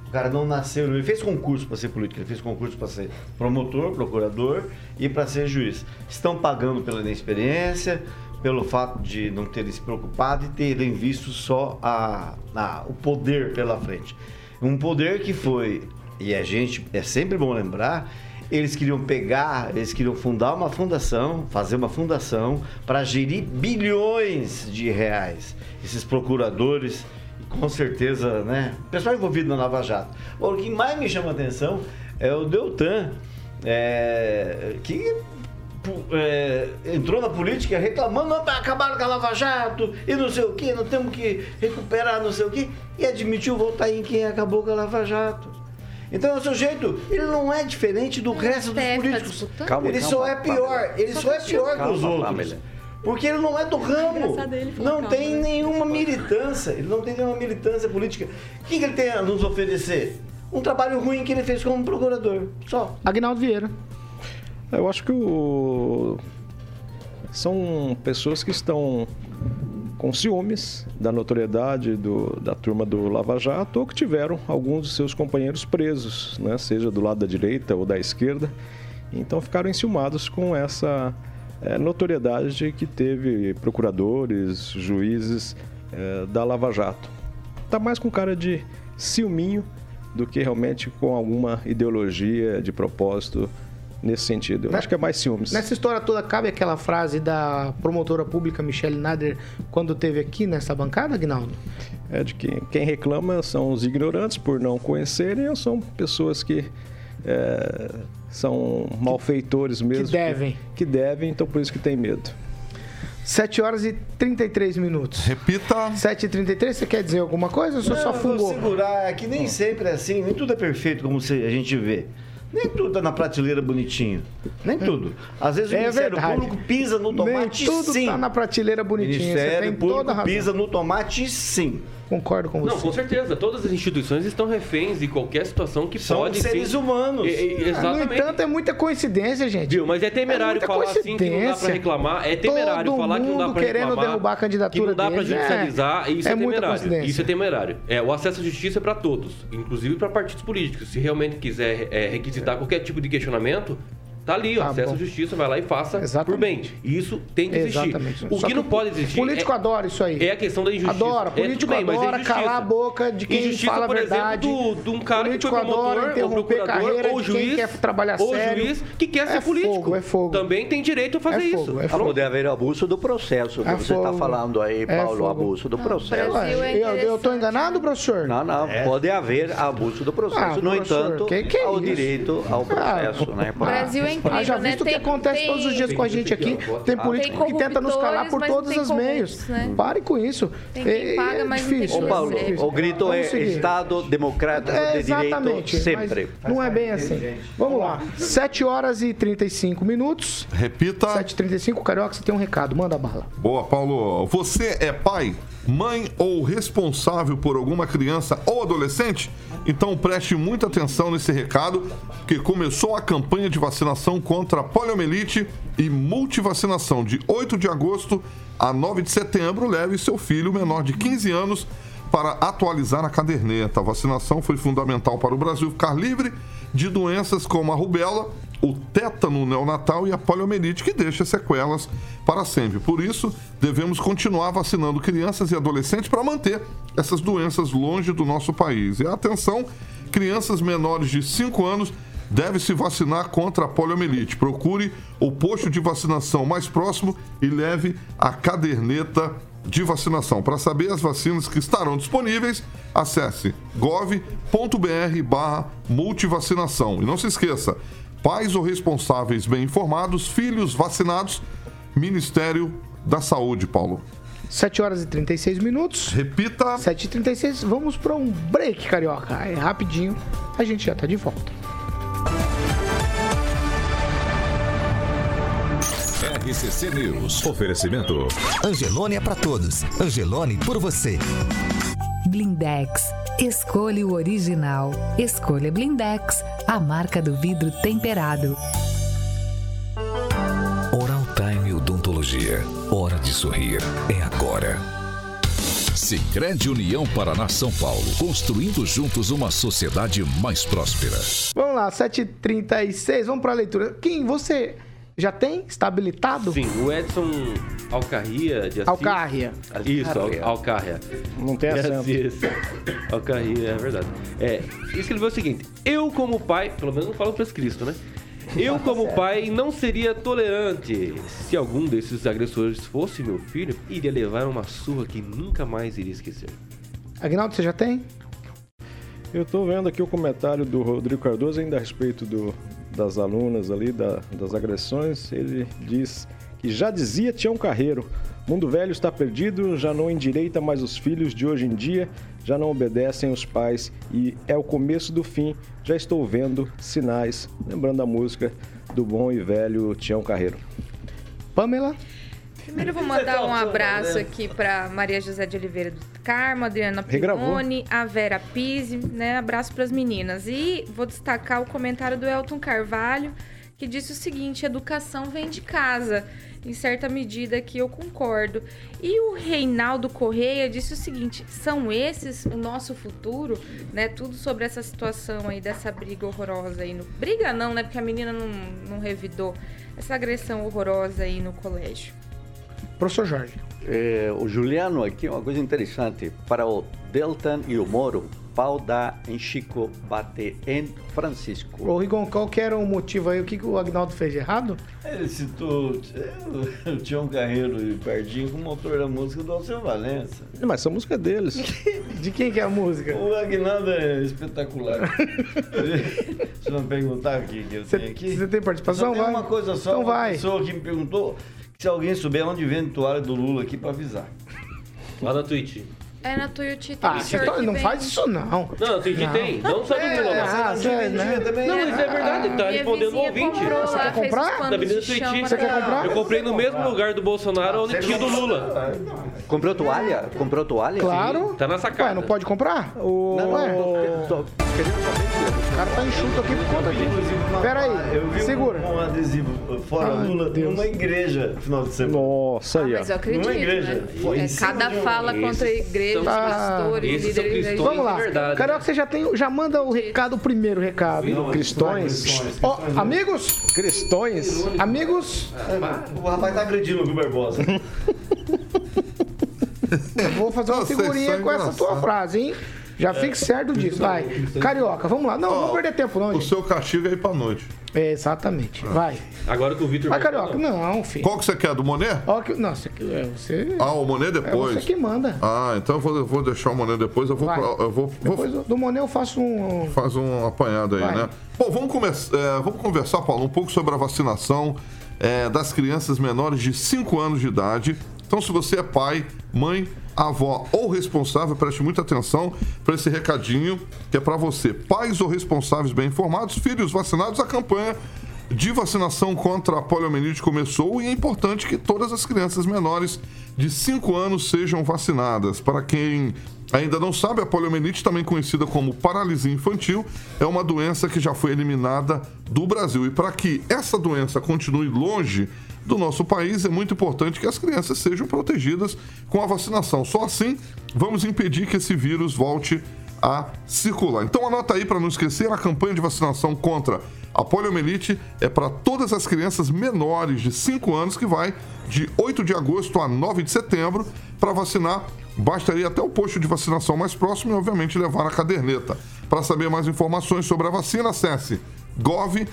O cara não nasceu, ele fez concurso para ser político, ele fez concurso para ser promotor, procurador e para ser juiz. Estão pagando pela inexperiência, pelo fato de não terem se preocupado e terem visto só a, a, o poder pela frente. Um poder que foi, e a gente, é sempre bom lembrar, eles queriam pegar, eles queriam fundar uma fundação, fazer uma fundação para gerir bilhões de reais. Esses procuradores, com certeza, né? O pessoal envolvido na Lava Jato. O que mais me chama a atenção é o Deltan, é, que é, entrou na política reclamando, acabaram com a Lava Jato e não sei o que, não temos que recuperar não sei o que, e admitiu votar em quem acabou com a Lava Jato. Então, o seu jeito, ele não é diferente do resto dos políticos. Calma, ele calma, só é pior, ele só, é pior que Calma, os outros. Porque ele não é do ramo. ele Não calma, tem né? nenhuma militância. Ele não tem nenhuma militância política. O que, que ele tem a nos oferecer? Um trabalho ruim que ele fez como procurador. Só. Agnaldo Vieira. Eu acho que o... são pessoas que estão com ciúmes da notoriedade do, da turma do Lava Jato ou que tiveram alguns de seus companheiros presos, né? seja do lado da direita ou da esquerda. Então ficaram enciumados com essa eh, notoriedade que teve procuradores, juízes eh, da Lava Jato. Tá mais com cara de ciúminho do que realmente com alguma ideologia de propósito nesse sentido. Eu Né? acho que é mais ciúmes. Nessa história toda, cabe aquela frase da promotora pública Michelle Nader quando teve aqui nessa bancada, Agnaldo? É de que quem reclama são os ignorantes por não conhecerem ou são pessoas que é, são malfeitores mesmo. devem. Que, devem, então por isso que tem medo. 7 horas e 33 minutos. Repita. 7 e 33 você quer dizer alguma coisa ou só Não, eu vou fungou? segurar, é que nem sempre é assim, nem tudo é perfeito como a gente vê. Nem tudo tá na prateleira bonitinho. Nem tudo. Às vezes o É Ministério verdade. Público pisa no Nem tomate tudo sim. tá na prateleira O bonitinha. Você Ministério tem toda a Público razão. pisa no tomate sim. Concordo com você. Não, com certeza. Todas as instituições estão reféns de qualquer situação que São pode seres humanos. E- e- Ah, exatamente. No entanto, é muita coincidência, gente. Viu? Mas é temerário muita falar assim que não dá pra reclamar. É temerário Todo falar que não dá pra querendo reclamar. derrubar a candidatura Que não dá pra deles, é. judicializar. Isso É é, muita temerário. coincidência. Isso é temerário. É, o acesso à justiça é pra todos, inclusive pra partidos políticos. Se realmente quiser é, requisitar qualquer tipo de questionamento. Tá ali, ó, Tá acesso bom. à justiça, vai lá e faça Exatamente. por bem. Isso tem que existir. Exatamente. O Só que não pode existir Político é, adora isso aí. é a questão da injustiça. Adora, É, político tudo bem, mas é adora injustiça. calar a boca de quem Injustiça, fala a por verdade. exemplo, do- de um cara que político foi promotor, adora ou interromper procurador, carreira ou de quem juiz, quer trabalhar ou sério. juiz que quer ser É político. fogo, é fogo. Também tem direito a fazer É isso. fogo, é Ah, fogo. pode haver abuso do processo, que É você está falando aí, É Paulo, abuso do processo. É eu, eu tô interessante. enganado, professor? Não, não, pode haver abuso do processo. Ah, no entanto, que que é ao isso? direito ao processo, né? O Brasil é incrível, já né? visto o que Tem- acontece tem- todos os dias com a gente aqui. Tem político Tem que tenta nos calar por todos os tem meios. né? Pare com isso. Tem quem É- paga, é mas não tem difícil. Ô, Paulo, o grito é. Estado democrático É, de direito sempre. não é bem assim. Vamos lá. 7 horas e 35 minutos. Repita. 7h35, Carioca, você tem um recado. Manda bala. Boa, Paulo. Você é pai, mãe ou responsável por alguma criança ou adolescente? Então preste muita atenção nesse recado, que começou a campanha de vacinação contra a poliomielite e multivacinação de 8 de agosto a 9 de setembro. Leve seu filho menor de 15 anos para atualizar a caderneta. A vacinação foi fundamental para o Brasil ficar livre de doenças como a rubéola, o tétano neonatal e a poliomielite, que deixa sequelas para sempre. Por isso, devemos continuar vacinando crianças e adolescentes para manter essas doenças longe do nosso país. E atenção, crianças menores de 5 anos devem se vacinar contra a poliomielite. Procure o posto de vacinação mais próximo e leve a caderneta de vacinação. Para saber as vacinas que estarão disponíveis, acesse gov.br barra multivacinação. E não se esqueça, pais ou responsáveis bem informados, filhos vacinados, Ministério da Saúde, Paulo. 7 horas e 36 minutos. Repita. 7h36, vamos para um break, Carioca. É rapidinho, a gente já tá de volta. RCC News. Oferecimento. Angelone é pra todos. Angelone por você. Blindex. Escolha o original. Escolha Blindex, a marca do vidro temperado. Oral Time Odontologia. Hora de sorrir. É agora. Sicredi União Paraná São Paulo. Construindo juntos uma sociedade mais próspera. Vamos lá, 7h36, vamos para a leitura. Quem você já tem? Está habilitado? Sim, o Edson Alcarria de Assis. Alcarria. Isso, Alcarria. Al- Alcarria. Não tem De acento. Alcarria, é verdade. É, escreveu o seguinte: Eu, como pai, pelo menos não falo para Cristo, né? Eu, como pai, não seria tolerante. Se algum desses agressores fosse meu filho, iria levar uma surra que nunca mais iria esquecer. Agnaldo, você já tem? Eu estou vendo aqui o comentário do Rodrigo Cardoso ainda a respeito do, das alunas ali, da- das agressões. Ele diz que já dizia Tião Carreiro, mundo velho está perdido, já não endireita mais os filhos de hoje em dia, já não obedecem os pais e é o começo do fim, já estou vendo sinais. Lembrando a música do bom e velho Tião Carreiro. Pamela? Primeiro eu vou mandar um abraço aqui para Maria José de Oliveira do Carmo, Adriana. Pimone, a Vera Pise, né? Abraço para as meninas. E vou destacar o comentário do Elton Carvalho, que disse o seguinte: educação vem de casa. Em certa medida que eu concordo. E o Reinaldo Correia disse o seguinte: são esses o nosso futuro, né? Tudo sobre essa situação aí dessa briga horrorosa aí no. Briga não, né? Porque a menina não, não revidou. Essa agressão horrorosa aí no colégio. Professor Jorge. É, o Juliano aqui, uma coisa interessante. Para o Deltan e o Moro, pau dá em Chico, bate em Francisco. Ô, Rigon, qual que era o motivo aí? O que, que o Agnaldo fez de errado? Ele citou o Tião Carreiro e Pardinho como autor da música do Alceu Valença. Mas essa música é deles. De quem que é a música? O Aguinaldo é espetacular. Vocês vão perguntar o que que eu Você tenho aqui? você tem participação? Só tem vai. uma coisa só, Então uma vai. pessoa que me perguntou se alguém souber onde vende toalha do Lula aqui pra avisar. Lá na Twitch. É na Tuiuti tem Ah, você tá- não faz isso não. Não, tem, Não. tem. Não só do É, Lula. ah, você, né? Não, isso é verdade. Ele tá respondendo o ouvinte. comprou Você quer comprar? Da Avenida Tuiuti. Você quer comprar? Eu comprei no mesmo lugar do Bolsonaro, onde tinha o do Lula. Comprou toalha? Comprou toalha? Claro. Tá na sacada. Ué, não pode comprar? O... Não, não, querendo saber. O cara tá enxuto aqui por conta disso. Pera aí, Eu vi um- segura. um adesivo fora Ai, Lula Deus. numa igreja no final de semana. Nossa, aí, ó. Mas eu acredito, Numa igreja. né? É, cada um- fala contra a igreja, são- pastores, esses são cristãos. Vamos lá. verdade. Carioca, você já tem, já manda o recado, o primeiro recado. Cristões. Ó, amigos, Cristões. amigos, O rapaz tá agredindo o Rui Barbosa. eu vou fazer uma figurinha com essa tua frase, hein? Já fique certo disso, vai. Carioca, vamos lá. Não, não vamos perder tempo não, O gente. seu castigo é ir pra noite. É, exatamente, vai. Agora que o Vitor Vai, Carioca, não, filho. Qual que você quer? Do Monet? Ó, que, não, você, é você, Ah, o Monet é depois? você que manda. Ah, então eu vou, eu vou deixar o Monet depois. Eu vou, Vai. pra- eu vou, vou Depois do- do Monet eu faço um... faz um apanhado aí, Vai. né? Bom, vamos, come- é, vamos conversar, Paulo, um pouco sobre a vacinação é, das crianças menores de 5 anos de idade. Então, se você é pai, mãe, avó ou responsável, preste muita atenção para esse recadinho que é para você. Pais ou responsáveis bem informados, filhos vacinados, a campanha de vacinação contra a poliomielite começou e é importante que todas as crianças menores de 5 anos sejam vacinadas. Para quem ainda não sabe, a poliomielite, também conhecida como paralisia infantil, é uma doença que já foi eliminada do Brasil. E para que essa doença continue longe do nosso país, é muito importante que as crianças sejam protegidas com a vacinação. Só assim vamos impedir que esse vírus volte a circular. Então anota aí para não esquecer, a campanha de vacinação contra a poliomielite é para todas as crianças menores de 5 anos que vai de 8 de agosto a 9 de setembro. Para vacinar, basta ir até o posto de vacinação mais próximo e obviamente levar a caderneta. Para saber mais informações sobre a vacina, acesse gov.br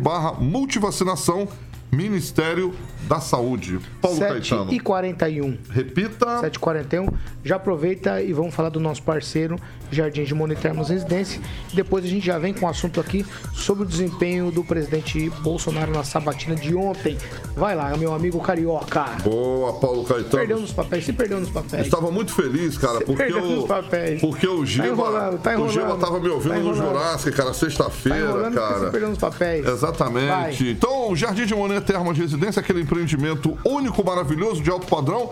barra multivacinação Ministério da Saúde. Paulo 7 Caetano. e 41. Repita. 7h41. Já aproveita e vamos falar do nosso parceiro Jardim de Monitermos Residência. Depois a gente já vem com um assunto aqui sobre o desempenho do presidente Bolsonaro na sabatina de ontem. Vai lá, meu amigo Carioca. Boa, Paulo Caetano. Perdeu nos papéis, se perdeu nos papéis. Estava muito feliz, cara, Você porque perdeu o, nos papéis. porque o Giba, enrolando, tá o enrolando. Giba tava me ouvindo Tá no. Jurássico, cara, Tá sexta-feira, você cara. perdeu nos papéis. Exatamente. Vai. Então, o Jardim de Monet Termas Residência, aquele empreendimento único, maravilhoso, de alto padrão,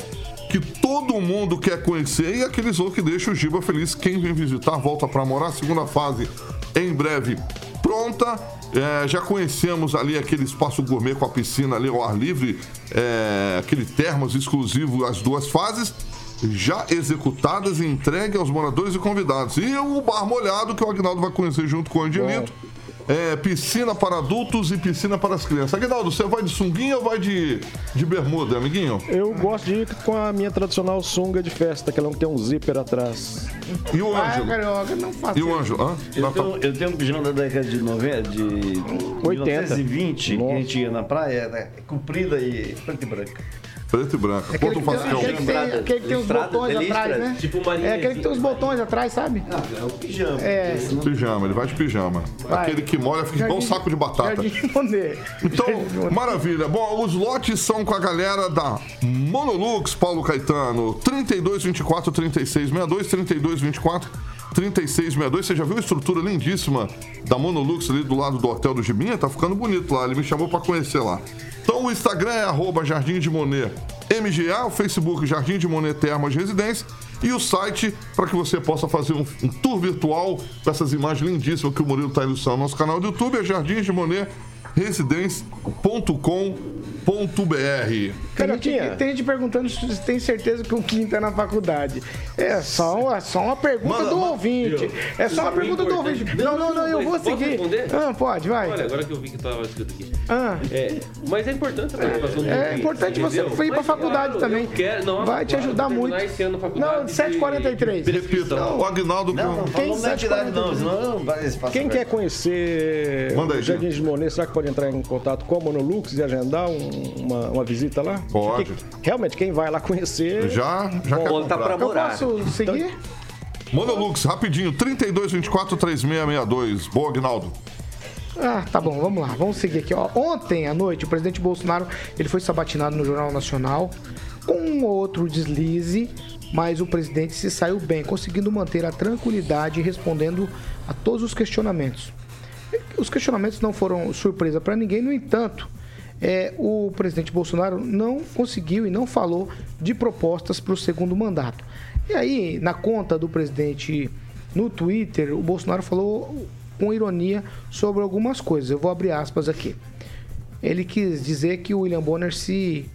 que todo mundo quer conhecer e aqueles outros que deixam o Giba feliz. Quem vem visitar, volta para morar. Segunda fase, em breve, pronta. É, já conhecemos ali aquele espaço gourmet com a piscina ali ao ar livre, é, aquele termos exclusivo, as duas fases já executadas e entregue aos moradores e convidados. E o bar molhado que o Agnaldo vai conhecer junto com o Angelito. É, piscina para adultos e piscina para as crianças. Aguinaldo, você vai de sunguinha ou vai de, de bermuda, amiguinho? Eu gosto de ir com a minha tradicional sunga de festa, aquela que tem um zíper atrás. E o Vai, Ângelo? Carioca, não faça E o. Ângelo? Hã? Eu tenho, eu tenho um pijama da década de 90, de 1920, que a gente ia na praia, né, comprida e preto e branca. Preto e branco. Aquele Quanto que, faz tem, aquele, que tem, aquele que tem os botões atrás, né? tipo é aquele que tem os botões atrás, sabe? Ah, é o pijama. É. Pijama, ele vai de pijama. Vai. Aquele que molha fica igual um saco de batata. Então, maravilha. Bom, os lotes são com a galera da Monolux, Paulo Caetano. 3224 3662, 3224 3662. Você já viu a estrutura lindíssima da Monolux ali do lado do Hotel do Gibinha? Tá ficando bonito lá. Ele me chamou pra conhecer lá. Então, o Instagram é arroba Jardim de Monet MGA, o Facebook Jardim de Monet Termas Residência e o site para que você possa fazer um, um tour virtual com essas imagens lindíssimas que o Murilo está ilustrando no nosso canal do YouTube, é Jardim de Monet residência.com.br. Tem gente, tem gente perguntando se tem certeza que o Kim tá na faculdade. É só, uma- é só uma pergunta do ouvinte. É só uma Isso é pergunta do importante. ouvinte. Não, não, não, eu vou seguir. responder? Ah, pode, vai. Olha, agora que eu vi que estava escrito aqui. Ah. É, mas é importante a participação do É ouvinte, importante você entendeu? ir pra Mas, faculdade claro, também. eu quero- nossa, Vai te ajudar muito. esse ano a faculdade Não, de- 7h43. de Repita, prescrição. o Agnaldo. Não, não na entidade não, senão não vai. Quem quer conhecer Manda aí, o Jardim de Monet, será que pode entrar em contato com a Monolux e agendar um- uma, uma visita lá? Pode. Porque, realmente, quem vai lá conhecer. Já, já quer Ou tá comprar. pra Eu morar. posso seguir? Monolux, rapidinho, 3224 3662. Boa, Agnaldo. Ah, tá bom, vamos lá, vamos seguir aqui. Ó. Ontem à noite, o presidente Bolsonaro ele foi sabatinado no Jornal Nacional com um outro deslize mas o presidente se saiu bem, conseguindo manter a tranquilidade e respondendo a todos os questionamentos. Os questionamentos não foram surpresa para ninguém, no entanto, é, o presidente Bolsonaro não conseguiu e não falou de propostas para o segundo mandato. E aí, na conta do presidente no Twitter, o Bolsonaro falou com ironia sobre algumas coisas. Eu vou abrir aspas aqui. Ele quis dizer que o William Bonner se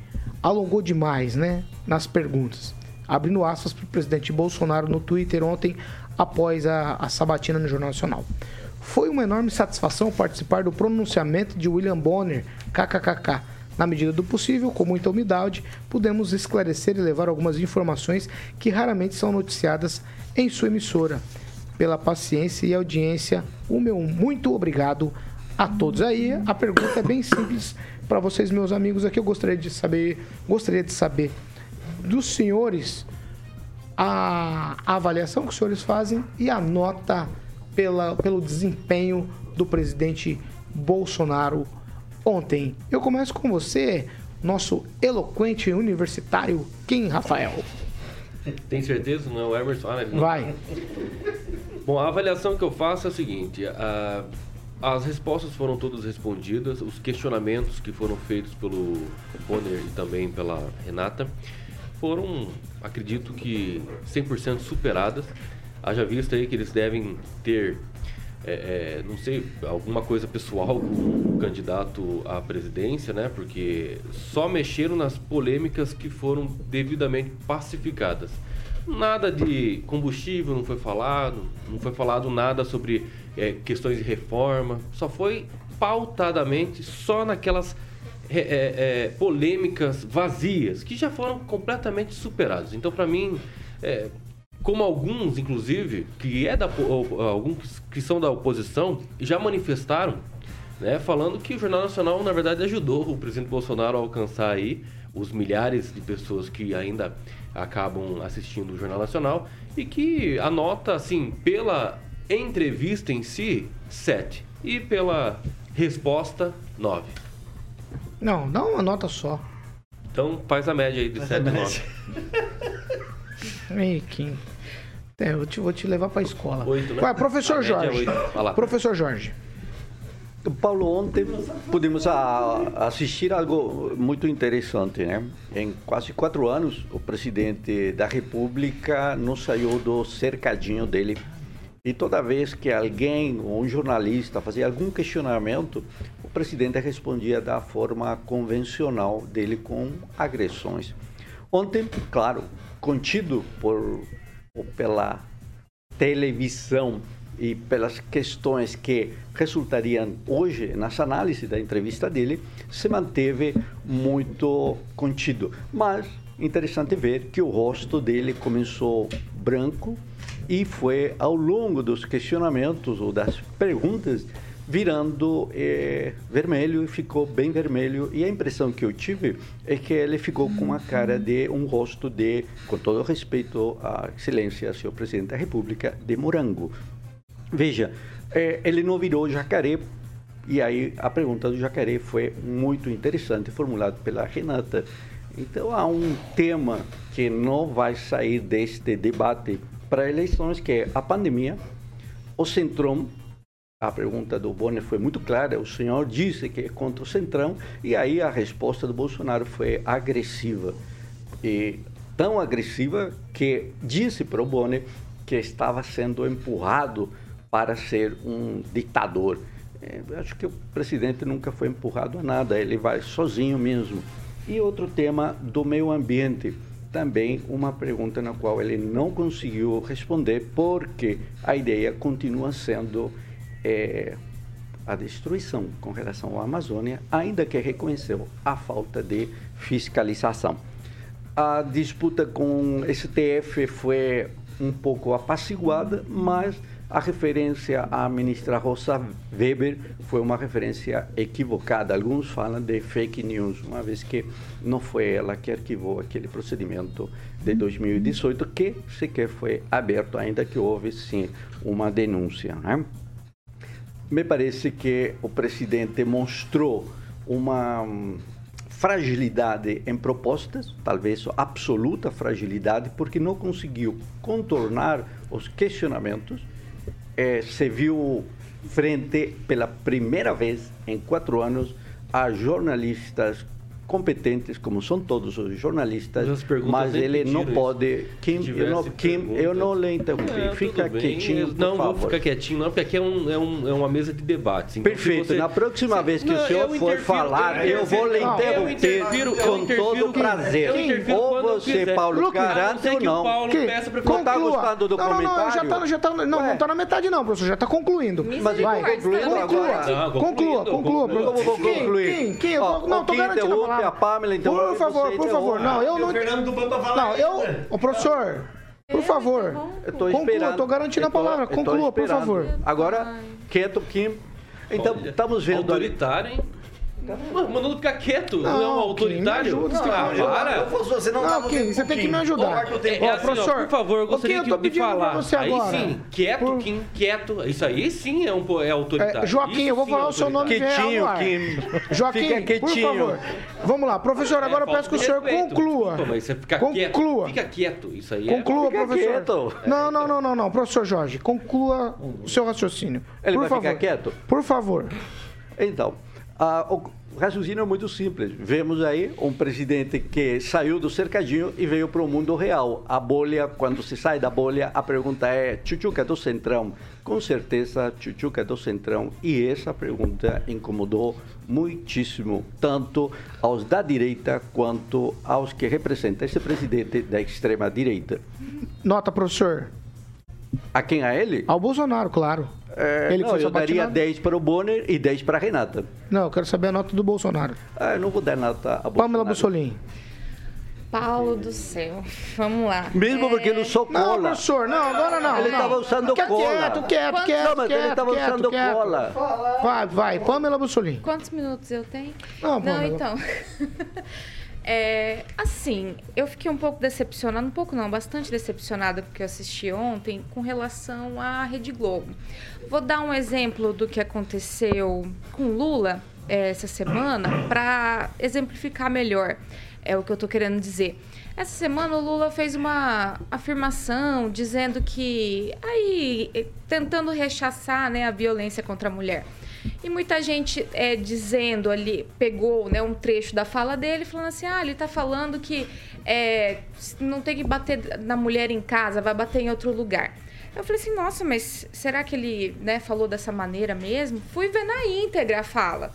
alongou demais né, nas perguntas. Abrindo aspas para o presidente Bolsonaro no Twitter ontem, após a, a sabatina no Jornal Nacional. Foi uma enorme satisfação participar do pronunciamento de William Bonner, kkkk. Na medida do possível, com muita humildade, pudemos esclarecer e levar algumas informações que raramente são noticiadas em sua emissora. Pela paciência e audiência, o meu muito obrigado a todos. Aí a pergunta é bem simples para vocês, meus amigos. Aqui eu gostaria de saber, gostaria de saber dos senhores a, avaliação que os senhores fazem e a nota pela, pelo desempenho do presidente Bolsonaro ontem. Eu começo com você, nosso eloquente universitário Kim Rafael. Tem certeza? Não é o Emerson? Ah, Vai. Bom, a avaliação que eu faço é a seguinte: a, as respostas foram todas respondidas, os questionamentos que foram feitos pelo Bonner e também pela Renata foram, acredito que, 100% superadas. Haja vista aí que eles devem ter, é, é, não sei, alguma coisa pessoal com o candidato à presidência, né? Porque só mexeram nas polêmicas que foram devidamente pacificadas. Nada de combustível não foi falado, não foi falado nada sobre é, questões de reforma, só foi pautadamente só naquelas é, é, polêmicas vazias que já foram completamente superadas. Então, para mim, é, como alguns, inclusive, que é da alguns que são da oposição, já manifestaram, né, falando que o Jornal Nacional na verdade ajudou o presidente Bolsonaro a alcançar aí os milhares de pessoas que ainda acabam assistindo o Jornal Nacional e que a nota assim pela entrevista em si 7 e pela resposta 9. Não, dá uma nota só. Então faz a média aí de 7 e 9. Kim. É, eu te, vou te levar pra escola. 8, né? Vai, professor A é Jorge. oito. Vai lá. Professor Jorge. Paulo, ontem pudemos a- assistir algo muito interessante, né? Em quase quatro anos, o presidente da República não saiu do cercadinho dele. E toda vez que alguém, ou um jornalista, fazia algum questionamento, o presidente respondia da forma convencional dele, com agressões. Ontem, claro, contido por, pela televisão e pelas questões que resultariam hoje nessa análise da entrevista dele, se manteve muito contido. Mas interessante ver que o rosto dele começou branco e foi ao longo dos questionamentos ou das perguntas virando eh, vermelho e ficou bem vermelho e a impressão que eu tive é que ele ficou com uma cara de um rosto de, com todo respeito à excelência, senhor presidente da República, de morango. Veja, eh, ele não virou jacaré, e aí a pergunta do jacaré foi muito interessante, formulada pela Renata. Então há um tema que não vai sair deste debate para eleições, que é a pandemia, o Centrão, a pergunta do Bonner foi muito clara, o senhor disse que é contra o Centrão, e aí a resposta do Bolsonaro foi agressiva. E tão agressiva que disse para o Bonner que estava sendo empurrado para ser um ditador. É, eu acho que o presidente nunca foi empurrado a nada, ele vai sozinho mesmo. E outro tema do meio ambiente, também uma pergunta na qual ele não conseguiu responder, porque a ideia continua sendo é, a destruição com relação à Amazônia, ainda que reconheceu a falta de fiscalização. A disputa com o STF foi um pouco apaciguada, mas a referência à ministra Rosa Weber foi uma referência equivocada. Alguns falam de fake news, uma vez que não foi ela que arquivou aquele procedimento de 2018, que sequer foi aberto, ainda que houve sim uma denúncia. Né? Me parece que o presidente mostrou uma hum, fragilidade em propostas, talvez absoluta fragilidade, porque não conseguiu contornar os questionamentos. É, se viu frente, pela primeira vez em quatro anos, a jornalistas competentes, como são todos os jornalistas, mas ele não pode. Kim, eu não, Kim, eu não lhe interrompi. É, Fica quietinho. Por não, favor. vou ficar quietinho, não, porque aqui é, um, é, um, é uma mesa de debates. Então, Perfeito. Você, Na próxima vez que não, o senhor for falar, eu, eu vou lhe interromper com todo prazer. Ou você, Paulo, garante ou não. Paulo que, peça para não está gostando do não, comentário? Não, já está já tá, não, não tá na metade não, professor, já está concluindo. Mas vai, conclua, conclua, conclua. Como vou concluir? Quem, não, estou garantindo a palavra. A Pamela, então por favor, por favor. Não, eu não. Fernando do Banco falar. Não, eu. Ô, professor, por favor. Eu tô conclua, esperando. tô garantindo a palavra. Conclua, por favor. Agora, quieto, Kim. Então, estamos vendo. Autoritário, hein? Mandando ficar quieto, não, não é um autoritário? Ajuda, ah, para. Você não, não Kim, você tem que me ajudar. É, é assim, professor, ó, por favor, eu gostaria Kim, eu de, de falar. Você aí agora. sim, quieto, por... Kim, quieto. Isso aí sim é, um, é autoritário. É, Joaquim, Isso eu vou falar é o seu nome Quietinho, Kim. Joaquim, Fica quietinho. por favor. Vamos lá, professor, agora é, eu peço que o senhor respeito. conclua. Desculpa, mas você fica conclua. Quieto, fica quieto. Isso aí conclua, é... professor. Quieto. Não, não, não, não, não, professor Jorge, conclua o seu raciocínio. Ele por vai favor. ficar quieto? Por favor. Então, uh, o raciocínio é muito simples. Vemos aí um presidente que saiu do cercadinho e veio para o mundo real. A bolha, quando se sai da bolha, a pergunta é: Chuchuca do Centrão? Com certeza, Chuchuca do Centrão. E essa pergunta incomodou muitíssimo, tanto aos da direita quanto aos que representam esse presidente da extrema direita. Nota, professor. A quem? A ele? Ao Bolsonaro, claro. É, ele não, eu daria 10 para o Bonner e 10 para a Renata. Não, eu quero saber a nota do Bolsonaro. Ah, eu não vou dar nota a Bolsonaro. Pamela Bussolini. Paulo do céu. Vamos lá. Mesmo é... porque ele usou cola. Não, professor, não, agora não. Ele estava usando Quieto, cola. Quieto, quieto, quieto. Não, mas quieto, ele estava usando quieto. cola. Vai, vai. Pamela Bussolini. Quantos minutos eu tenho? Não, Pamela. Não, então. É, assim, eu fiquei um pouco decepcionada, um pouco não, bastante decepcionada porque eu assisti ontem com relação à Rede Globo. Vou dar um exemplo do que aconteceu com Lula é, essa semana para exemplificar melhor é o que eu estou querendo dizer. Essa semana o Lula fez uma afirmação dizendo que aí tentando rechaçar né, a violência contra a mulher. E muita gente é, dizendo ali, pegou né, um trecho da fala dele, falando assim: ah, ele está falando que é, não tem que bater na mulher em casa, vai bater em outro lugar. Eu falei assim: nossa, mas será que ele né, falou dessa maneira mesmo? Fui ver na íntegra a fala.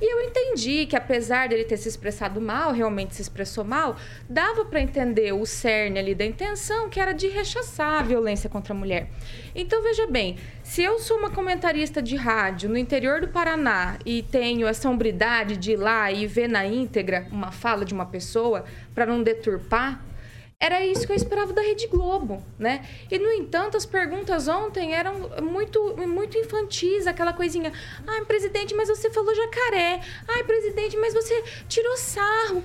E eu entendi que, apesar dele ter se expressado mal, realmente se expressou mal, dava para entender o cerne ali da intenção, que era de rechaçar a violência contra a mulher. Então, veja bem, se eu sou uma comentarista de rádio no interior do Paraná e tenho a sombridade de ir lá e ver na íntegra uma fala de uma pessoa para não deturpar, era isso que eu esperava da Rede Globo, né? E, no entanto, as perguntas ontem eram muito, muito infantis, aquela coisinha. Ai, presidente, mas você falou jacaré. Ai, presidente, mas você tirou sarro.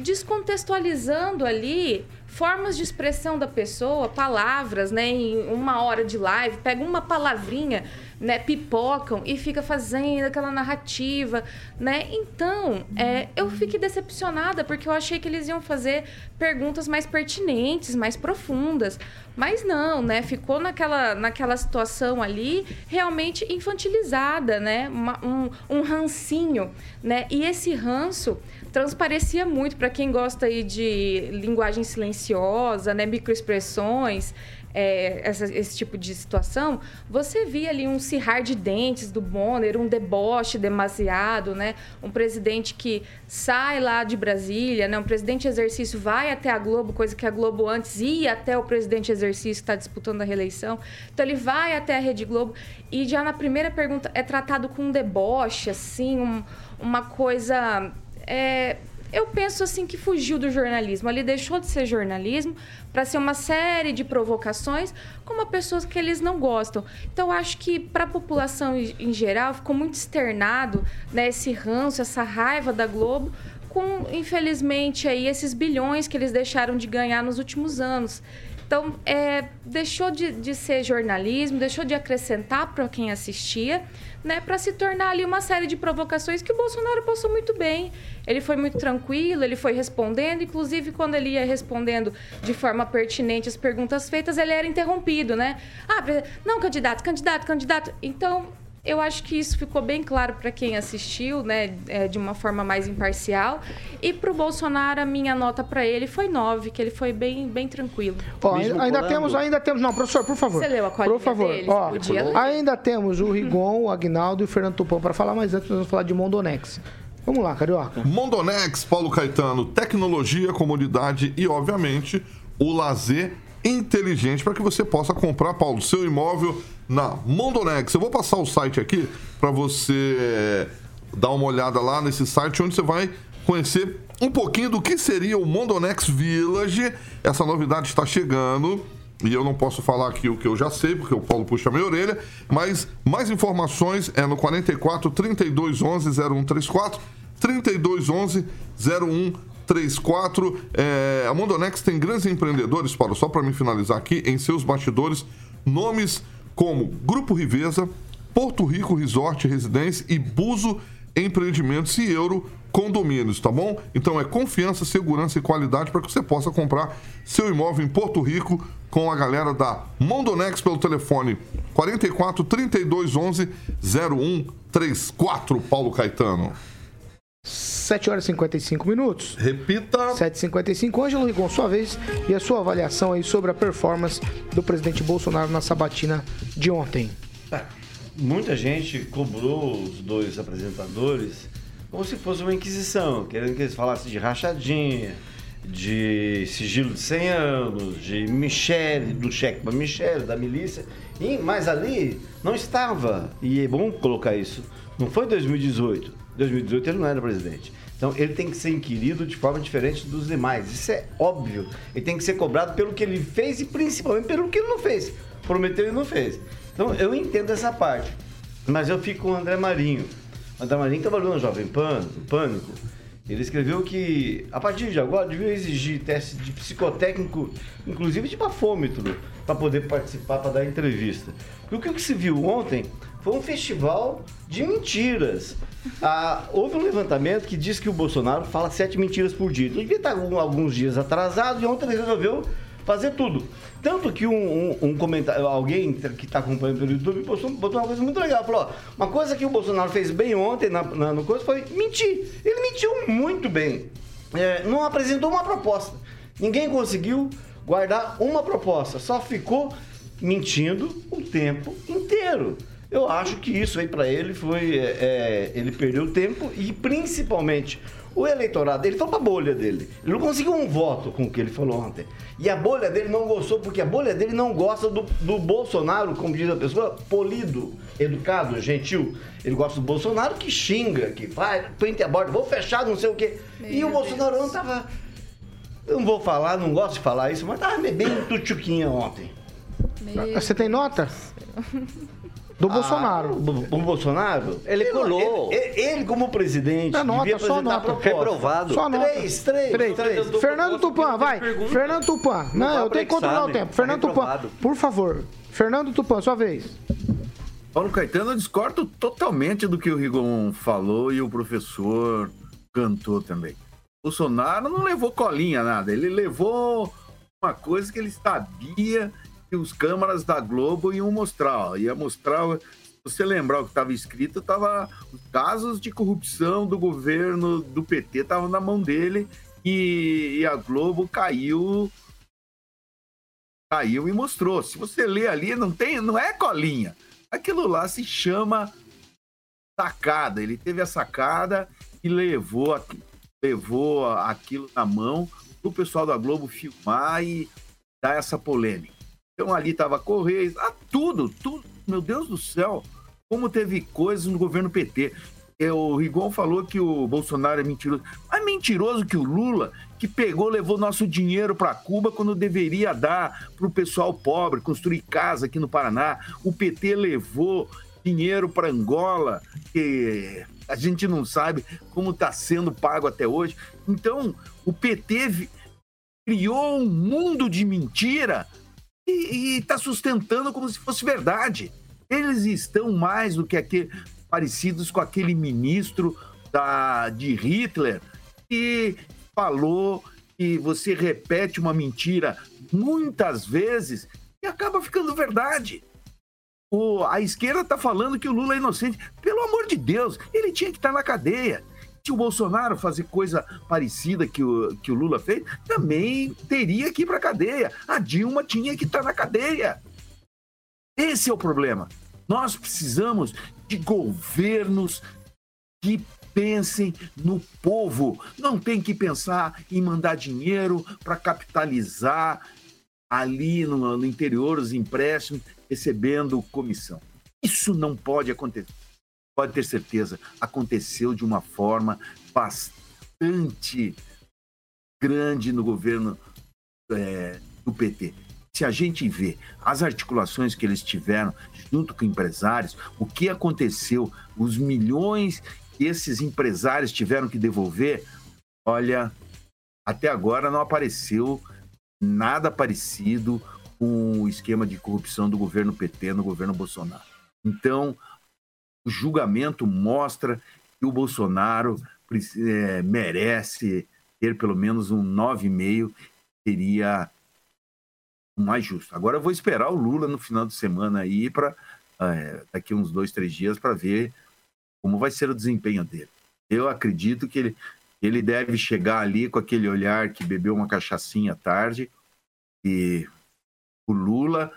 Descontextualizando ali formas de expressão da pessoa, palavras, né? Em uma hora de live, pega uma palavrinha né, pipocam e fica fazendo aquela narrativa, né? Então, é, eu fiquei decepcionada porque eu achei que eles iam fazer perguntas mais pertinentes, mais profundas. Mas não, né? Ficou naquela, naquela situação ali realmente infantilizada, né? Uma, um, um rancinho, né? E esse ranço transparecia muito para quem gosta aí de linguagem silenciosa, né? Microexpressões é, essa, esse tipo de situação, você via ali um cirrar de dentes do Bonner, um deboche demasiado, né? Um presidente que sai lá de Brasília, né? Um presidente de exercício vai até a Globo, coisa que a Globo antes ia até o presidente de exercício que está disputando a reeleição. Então ele vai até a Rede Globo e já na primeira pergunta é tratado com um deboche, assim, um, uma coisa... É, eu penso assim que fugiu do jornalismo. Ali deixou de ser jornalismo para ser uma série de provocações com uma pessoa que eles não gostam. Então, acho que para a população em geral ficou muito externado né, esse ranço, essa raiva da Globo, com, infelizmente, aí, esses bilhões que eles deixaram de ganhar nos últimos anos. Então, é, deixou de, de ser jornalismo, deixou de acrescentar para quem assistia, né, para se tornar ali uma série de provocações que o Bolsonaro passou muito bem. Ele foi muito tranquilo, ele foi respondendo, inclusive quando ele ia respondendo de forma pertinente as perguntas feitas, ele era interrompido, né? Ah, não, candidato, candidato, candidato. Então, eu acho que isso ficou bem claro para quem assistiu, né, é, de uma forma mais imparcial. E para o Bolsonaro, a minha nota para ele foi 9, que ele foi bem, bem tranquilo. Ó, ainda, ainda temos, ainda temos. Não, professor, por favor. Você leu a colinha Por favor. Dele, Ó, ainda temos o Rigon, o Agnaldo e o Fernando Tupão para falar, mas antes nós vamos falar de Mondonex. Vamos lá, Carioca. Mondonex, Paulo Caetano, tecnologia, comodidade e, obviamente, o lazer inteligente para que você possa comprar, Paulo, seu imóvel na Mondonex. Eu vou passar o site aqui para você eh, dar uma olhada lá nesse site onde você vai conhecer um pouquinho do que seria o Mondonex Village. Essa novidade está chegando. E eu não posso falar aqui o que eu já sei, porque o Paulo puxa a minha orelha. Mas mais informações é no 44 32 11 0134. 32 11 0134. É, a Mondonex tem grandes empreendedores, Paulo, só para me finalizar aqui, em seus bastidores, nomes como Grupo Riveza, Porto Rico Resort Residência e Buzo Empreendimentos e Euro Condomínios, tá bom? Então é confiança, segurança e qualidade para que você possa comprar seu imóvel em Porto Rico com a galera da Mondonex pelo telefone 44 32 11 0134, Paulo Caetano. 7 horas e 55 minutos. Repita. 7h55. Ângelo Rigon, sua vez e a sua avaliação aí sobre a performance do presidente Bolsonaro na sabatina de ontem. Tá. Muita gente cobrou os dois apresentadores como se fosse uma inquisição, querendo que eles falassem de rachadinha, de sigilo de 100 anos, de Michele, do cheque para Michele, da milícia. E, mas ali não estava, e é bom colocar isso, não foi 2018 2018 ele não era presidente. Então ele tem que ser inquirido de forma diferente dos demais. Isso é óbvio. Ele tem que ser cobrado pelo que ele fez e principalmente pelo que ele não fez. Prometeu e não fez. Então eu entendo essa parte. Mas eu fico com o André Marinho. O André Marinho trabalhou no Jovem Pan, no Pânico. Ele escreveu que, a partir de agora, devia exigir teste de psicotécnico, inclusive de bafômetro, para poder participar, para dar entrevista. Porque o que se viu ontem foi um festival de mentiras. Ah, houve um levantamento que diz que o Bolsonaro fala sete mentiras por dia. Então, ele devia estar alguns dias atrasado e ontem ele resolveu fazer tudo. Tanto que um, um, um comentário, alguém que está acompanhando pelo YouTube postou, botou uma coisa muito legal. Falou: ó, uma coisa que o Bolsonaro fez bem ontem na, na, no coisa foi mentir. Ele mentiu muito bem. É, não apresentou uma proposta. Ninguém conseguiu guardar uma proposta. Só ficou mentindo o tempo inteiro. Eu acho que isso aí para ele foi. É, é, ele perdeu tempo e principalmente o eleitorado, ele foi pra bolha dele. Ele não conseguiu um voto com o que ele falou ontem. E a bolha dele não gostou, porque a bolha dele não gosta do, do Bolsonaro, como diz a pessoa, polido, educado, gentil. Ele gosta do Bolsonaro que xinga, que vai, prende a borda, vou fechar, não sei o quê. Meu e o Bolsonaro não tava. Eu não vou falar, não gosto de falar isso, mas tava bem tuchuquinha ontem. Meu Você tem nota? Do ah, Bolsonaro. O, Bolsonaro? Ele colou. Ele, ele, como presidente, é nota, devia só nota. Reprovado. Só nota. Três, três. três, três. Fernando Tupan, vai. Fernando Tupan. Não, não eu tenho que controlar o tempo. Tá Fernando Tupan, por favor. Fernando Tupan, sua vez. Paulo Caetano, eu discordo totalmente do que o Rigon falou e o professor cantou também. O Bolsonaro não levou colinha nada, ele levou uma coisa que ele sabia que os câmaras da Globo iam mostrar. Ó, ia mostrar, se você lembrar o que estava escrito, tava os casos de corrupção do governo do PT estavam na mão dele e, e, a Globo caiu caiu e mostrou. Se você lê ali, não tem, não é colinha. Aquilo lá se chama sacada. Ele teve a sacada e levou levou aquilo na mão para o pessoal da Globo filmar e dar essa polêmica. Então ali estava Correios, ah, tudo, tudo. Meu Deus do céu, como teve coisas no governo PT. É, o Rigon falou que o Bolsonaro é mentiroso. Mas mentiroso que o Lula, que pegou, levou nosso dinheiro para Cuba quando deveria dar para o pessoal pobre, construir casa aqui no Paraná. O PT levou dinheiro para Angola, que a gente não sabe como está sendo pago até hoje. Então, o PT criou um mundo de mentira e está sustentando como se fosse verdade. Eles estão mais do que aquele, parecidos com aquele ministro da, de Hitler que falou que você repete uma mentira muitas vezes e acaba ficando verdade. O, a esquerda está falando que o Lula é inocente. Pelo amor de Deus, ele tinha que estar tá na cadeia. Se o Bolsonaro fazer coisa parecida que o, que o Lula fez, também teria que ir para cadeia. A Dilma tinha que estar tá na cadeia. Esse é o problema. Nós precisamos de governos que pensem no povo. Não tem que pensar em mandar dinheiro para capitalizar ali no, no interior os empréstimos, recebendo comissão. Isso não pode acontecer pode ter certeza, aconteceu de uma forma bastante grande no governo é, do PT. Se a gente vê as articulações que eles tiveram junto com empresários, o que aconteceu, os milhões que esses empresários tiveram que devolver, olha, até agora não apareceu nada parecido com o esquema de corrupção do governo PT no governo Bolsonaro. Então, o julgamento mostra que o Bolsonaro é, merece ter pelo menos um 9,5, seria mais justo. Agora eu vou esperar o Lula no final de semana aí para é, daqui uns dois, três dias para ver como vai ser o desempenho dele. Eu acredito que ele, ele deve chegar ali com aquele olhar que bebeu uma cachaçinha à tarde e o Lula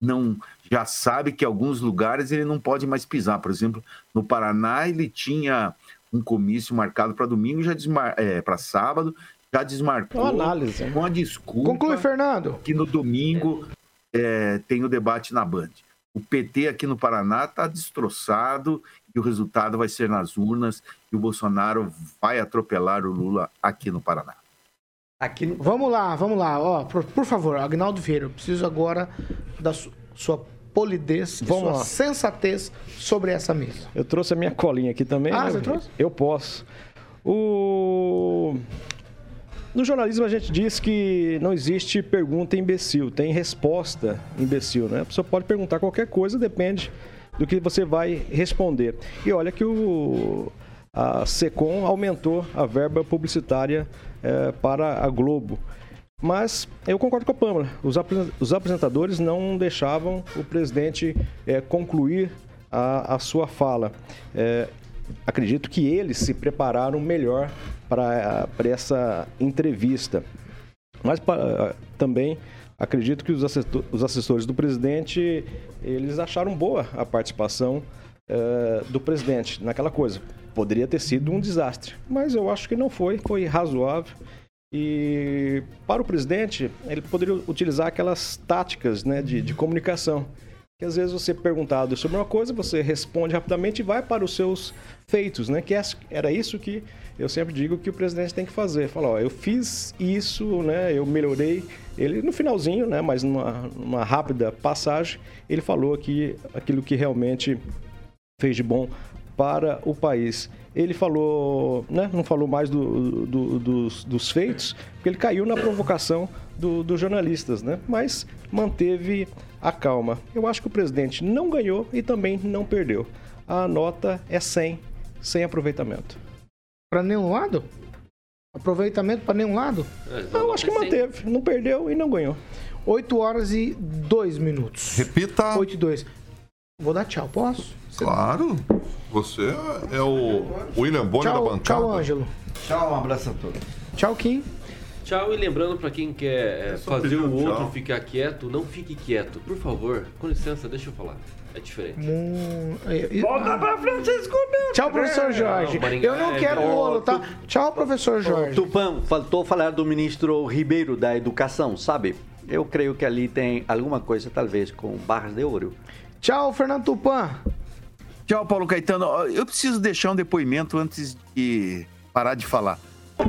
não já sabe que alguns lugares ele não pode mais pisar. Por exemplo, no Paraná ele tinha um comício marcado para domingo, já desmar... é, para sábado, já desmarcou. Uma análise. Com a desculpa. Conclui, Fernando. Que no domingo é, tem o debate na Band. O PT aqui no Paraná está destroçado e o resultado vai ser nas urnas e o Bolsonaro vai atropelar o Lula aqui no Paraná. Aqui no... Vamos lá, vamos lá. Ó, por, por favor, Agnaldo Vieira, eu preciso agora da su sua polidez, vamos sua lá. sensatez sobre essa mesa. Eu trouxe a minha colinha aqui também. Ah, né? você trouxe? Eu posso. O... No jornalismo a gente diz que não existe pergunta imbecil, tem resposta imbecil, né? A pessoa pode perguntar qualquer coisa, depende do que você vai responder. E olha que o a Secom aumentou a verba publicitária é, para a Globo. Mas eu concordo com a Pâmela. Os apresentadores não deixavam o presidente é, concluir a, a, sua fala. É, acredito que eles se prepararam melhor para essa entrevista. Mas pra, também acredito que os, os assessores do presidente eles acharam boa a participação é, do presidente naquela coisa poderia ter sido um desastre, mas eu acho que não foi, foi razoável. E para o presidente, ele poderia utilizar aquelas táticas né, de, de comunicação. Que às vezes você é perguntado sobre uma coisa, você responde rapidamente e vai para os seus feitos, né? Que é, era isso que eu sempre digo que o presidente tem que fazer. Falar, ó, eu fiz isso, né? Eu melhorei. Ele no finalzinho, né? Mas numa, numa rápida passagem, ele falou aqui aquilo que realmente fez de bom para o país. Ele falou, né, não falou mais do, do, dos, dos, feitos, porque ele caiu na provocação do, dos jornalistas, né? mas manteve a calma. Eu acho que o presidente não ganhou e também não perdeu. A nota é 100, sem aproveitamento. Para nenhum lado? Aproveitamento para nenhum lado? É, eu acho que manteve. Não perdeu e não ganhou. 8 horas e 2 minutos. Repita. 8 e 2. Vou dar tchau, posso? Claro. Você é o William Bonner tchau, da bancada. Tchau, Ângelo. Tchau, um abraço a todos. Tchau, Kim. Tchau, e lembrando para quem quer é, fazer o outro tchau. ficar quieto, não fique quieto. Por favor, com licença, deixa eu falar. É diferente. Hum, Volta pra Francisco meu. Tchau, professor Jorge. Não, eu não quero o bolo, tá? Tchau, professor Jorge. Tupã, faltou falar do ministro Ribeiro da Educação, sabe? Eu creio que ali tem alguma coisa, talvez, com barras de ouro. Tchau, Fernando Tupan. Tchau, Paulo Caetano. Eu preciso deixar um depoimento antes de parar de falar.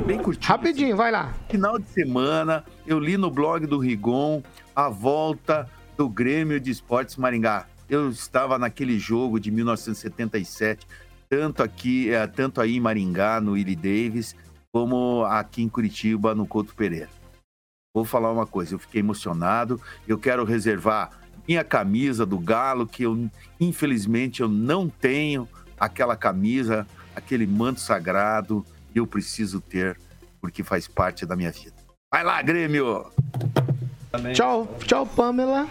Bem curtinho. Rapidinho, vai lá. Final de semana, eu li no blog do Rigon a volta do Grêmio de Esportes Maringá. Eu estava naquele jogo de 1977, tanto aqui, é, tanto aí em Maringá, no Willie Davis, como aqui em Curitiba, no Couto Pereira. vou falar uma coisa, eu fiquei emocionado, eu quero reservar minha camisa do Galo, que eu, infelizmente, eu não tenho aquela camisa, aquele manto sagrado, eu preciso ter, porque faz parte da minha vida. Vai lá, Grêmio! Tchau, tchau, Pamela.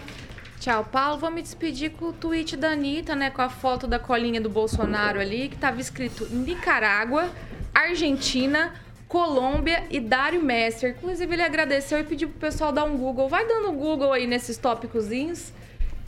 Tchau, Paulo. Vou me despedir com o tweet da Anitta, né? Com a foto da colinha do Bolsonaro ali, que tava escrito Nicarágua, Argentina, Colômbia e Dário Messer. Inclusive, ele agradeceu e pediu pro pessoal dar um Google. Vai dando um Google aí nesses tópicozinhos,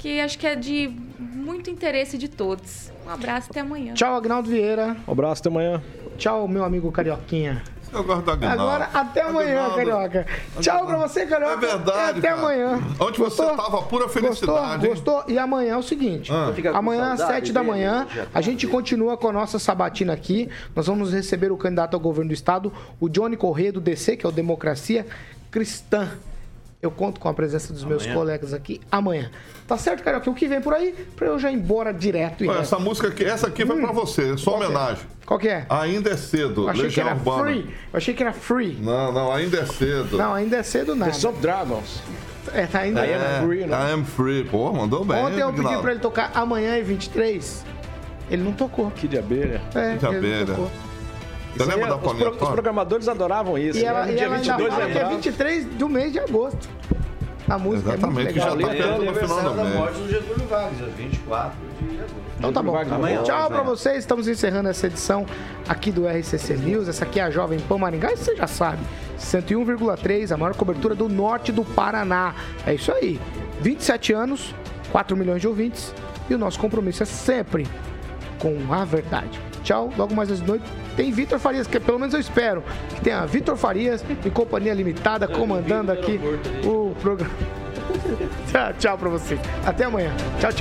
que acho que é de muito interesse de todos. Um abraço até amanhã. Tchau, Agnaldo Vieira. Um abraço até amanhã. Tchau, meu amigo Carioquinha. Eu gosto da Aguinaldo. Agora, até amanhã, Aguinaldo. Carioca. Tchau pra você, Carioca. É verdade, Até cara. amanhã. Onde você tava, pura felicidade? Gostou? Gostou? E amanhã é o seguinte. Ah. Amanhã às saudade 7 da manhã, tá a gente continua com a nossa sabatina aqui. Nós vamos receber o candidato ao governo do estado, o Johnny Corrêa, do DC, que é o Democracia Cristã. Eu conto com a presença dos meus colegas aqui amanhã. Tá certo, Carioca? O que vem por aí? Pra eu já ir embora direto. E Olha, essa música aqui, essa aqui vai pra você, Qual que é? homenagem. Qual que é? Ainda é cedo, Eu achei que Legião era Urbana. free. Eu achei que era free. Não, não, ainda é cedo. Não, ainda é cedo nada. The Dragons. É, tá ainda I é. am free, né? I am free. Pô, mandou bem. Ontem eu pedi pra ele tocar amanhã e 23. Ele não tocou. Que de abelha. É, Que ele abelha. Você lembra é- da os, pro- Paulinha os programadores adoravam isso. E ela, né? e dia ela ainda 22 fala que é lembrava. 23 do mês de agosto. A música Exatamente, é muito já legal. tá perto do final do da mês. morte do Getúlio Vargas, dia 24 de agosto. Então tá bom. Amanhã. Tchau pra vocês. Estamos encerrando essa edição aqui do RCC News. Essa aqui é a Jovem Pan Maringá. Isso você já sabe. 101,3, a maior cobertura do norte do Paraná. É isso aí. 27 anos, 4 milhões de ouvintes. E o nosso compromisso é sempre com a verdade. Tchau. Logo mais às noite tem Vitor Farias, que pelo menos eu espero que tenha Vitor Farias e Companhia Limitada comandando aqui o programa. tchau, tchau pra vocês. Até amanhã. Tchau, tchau.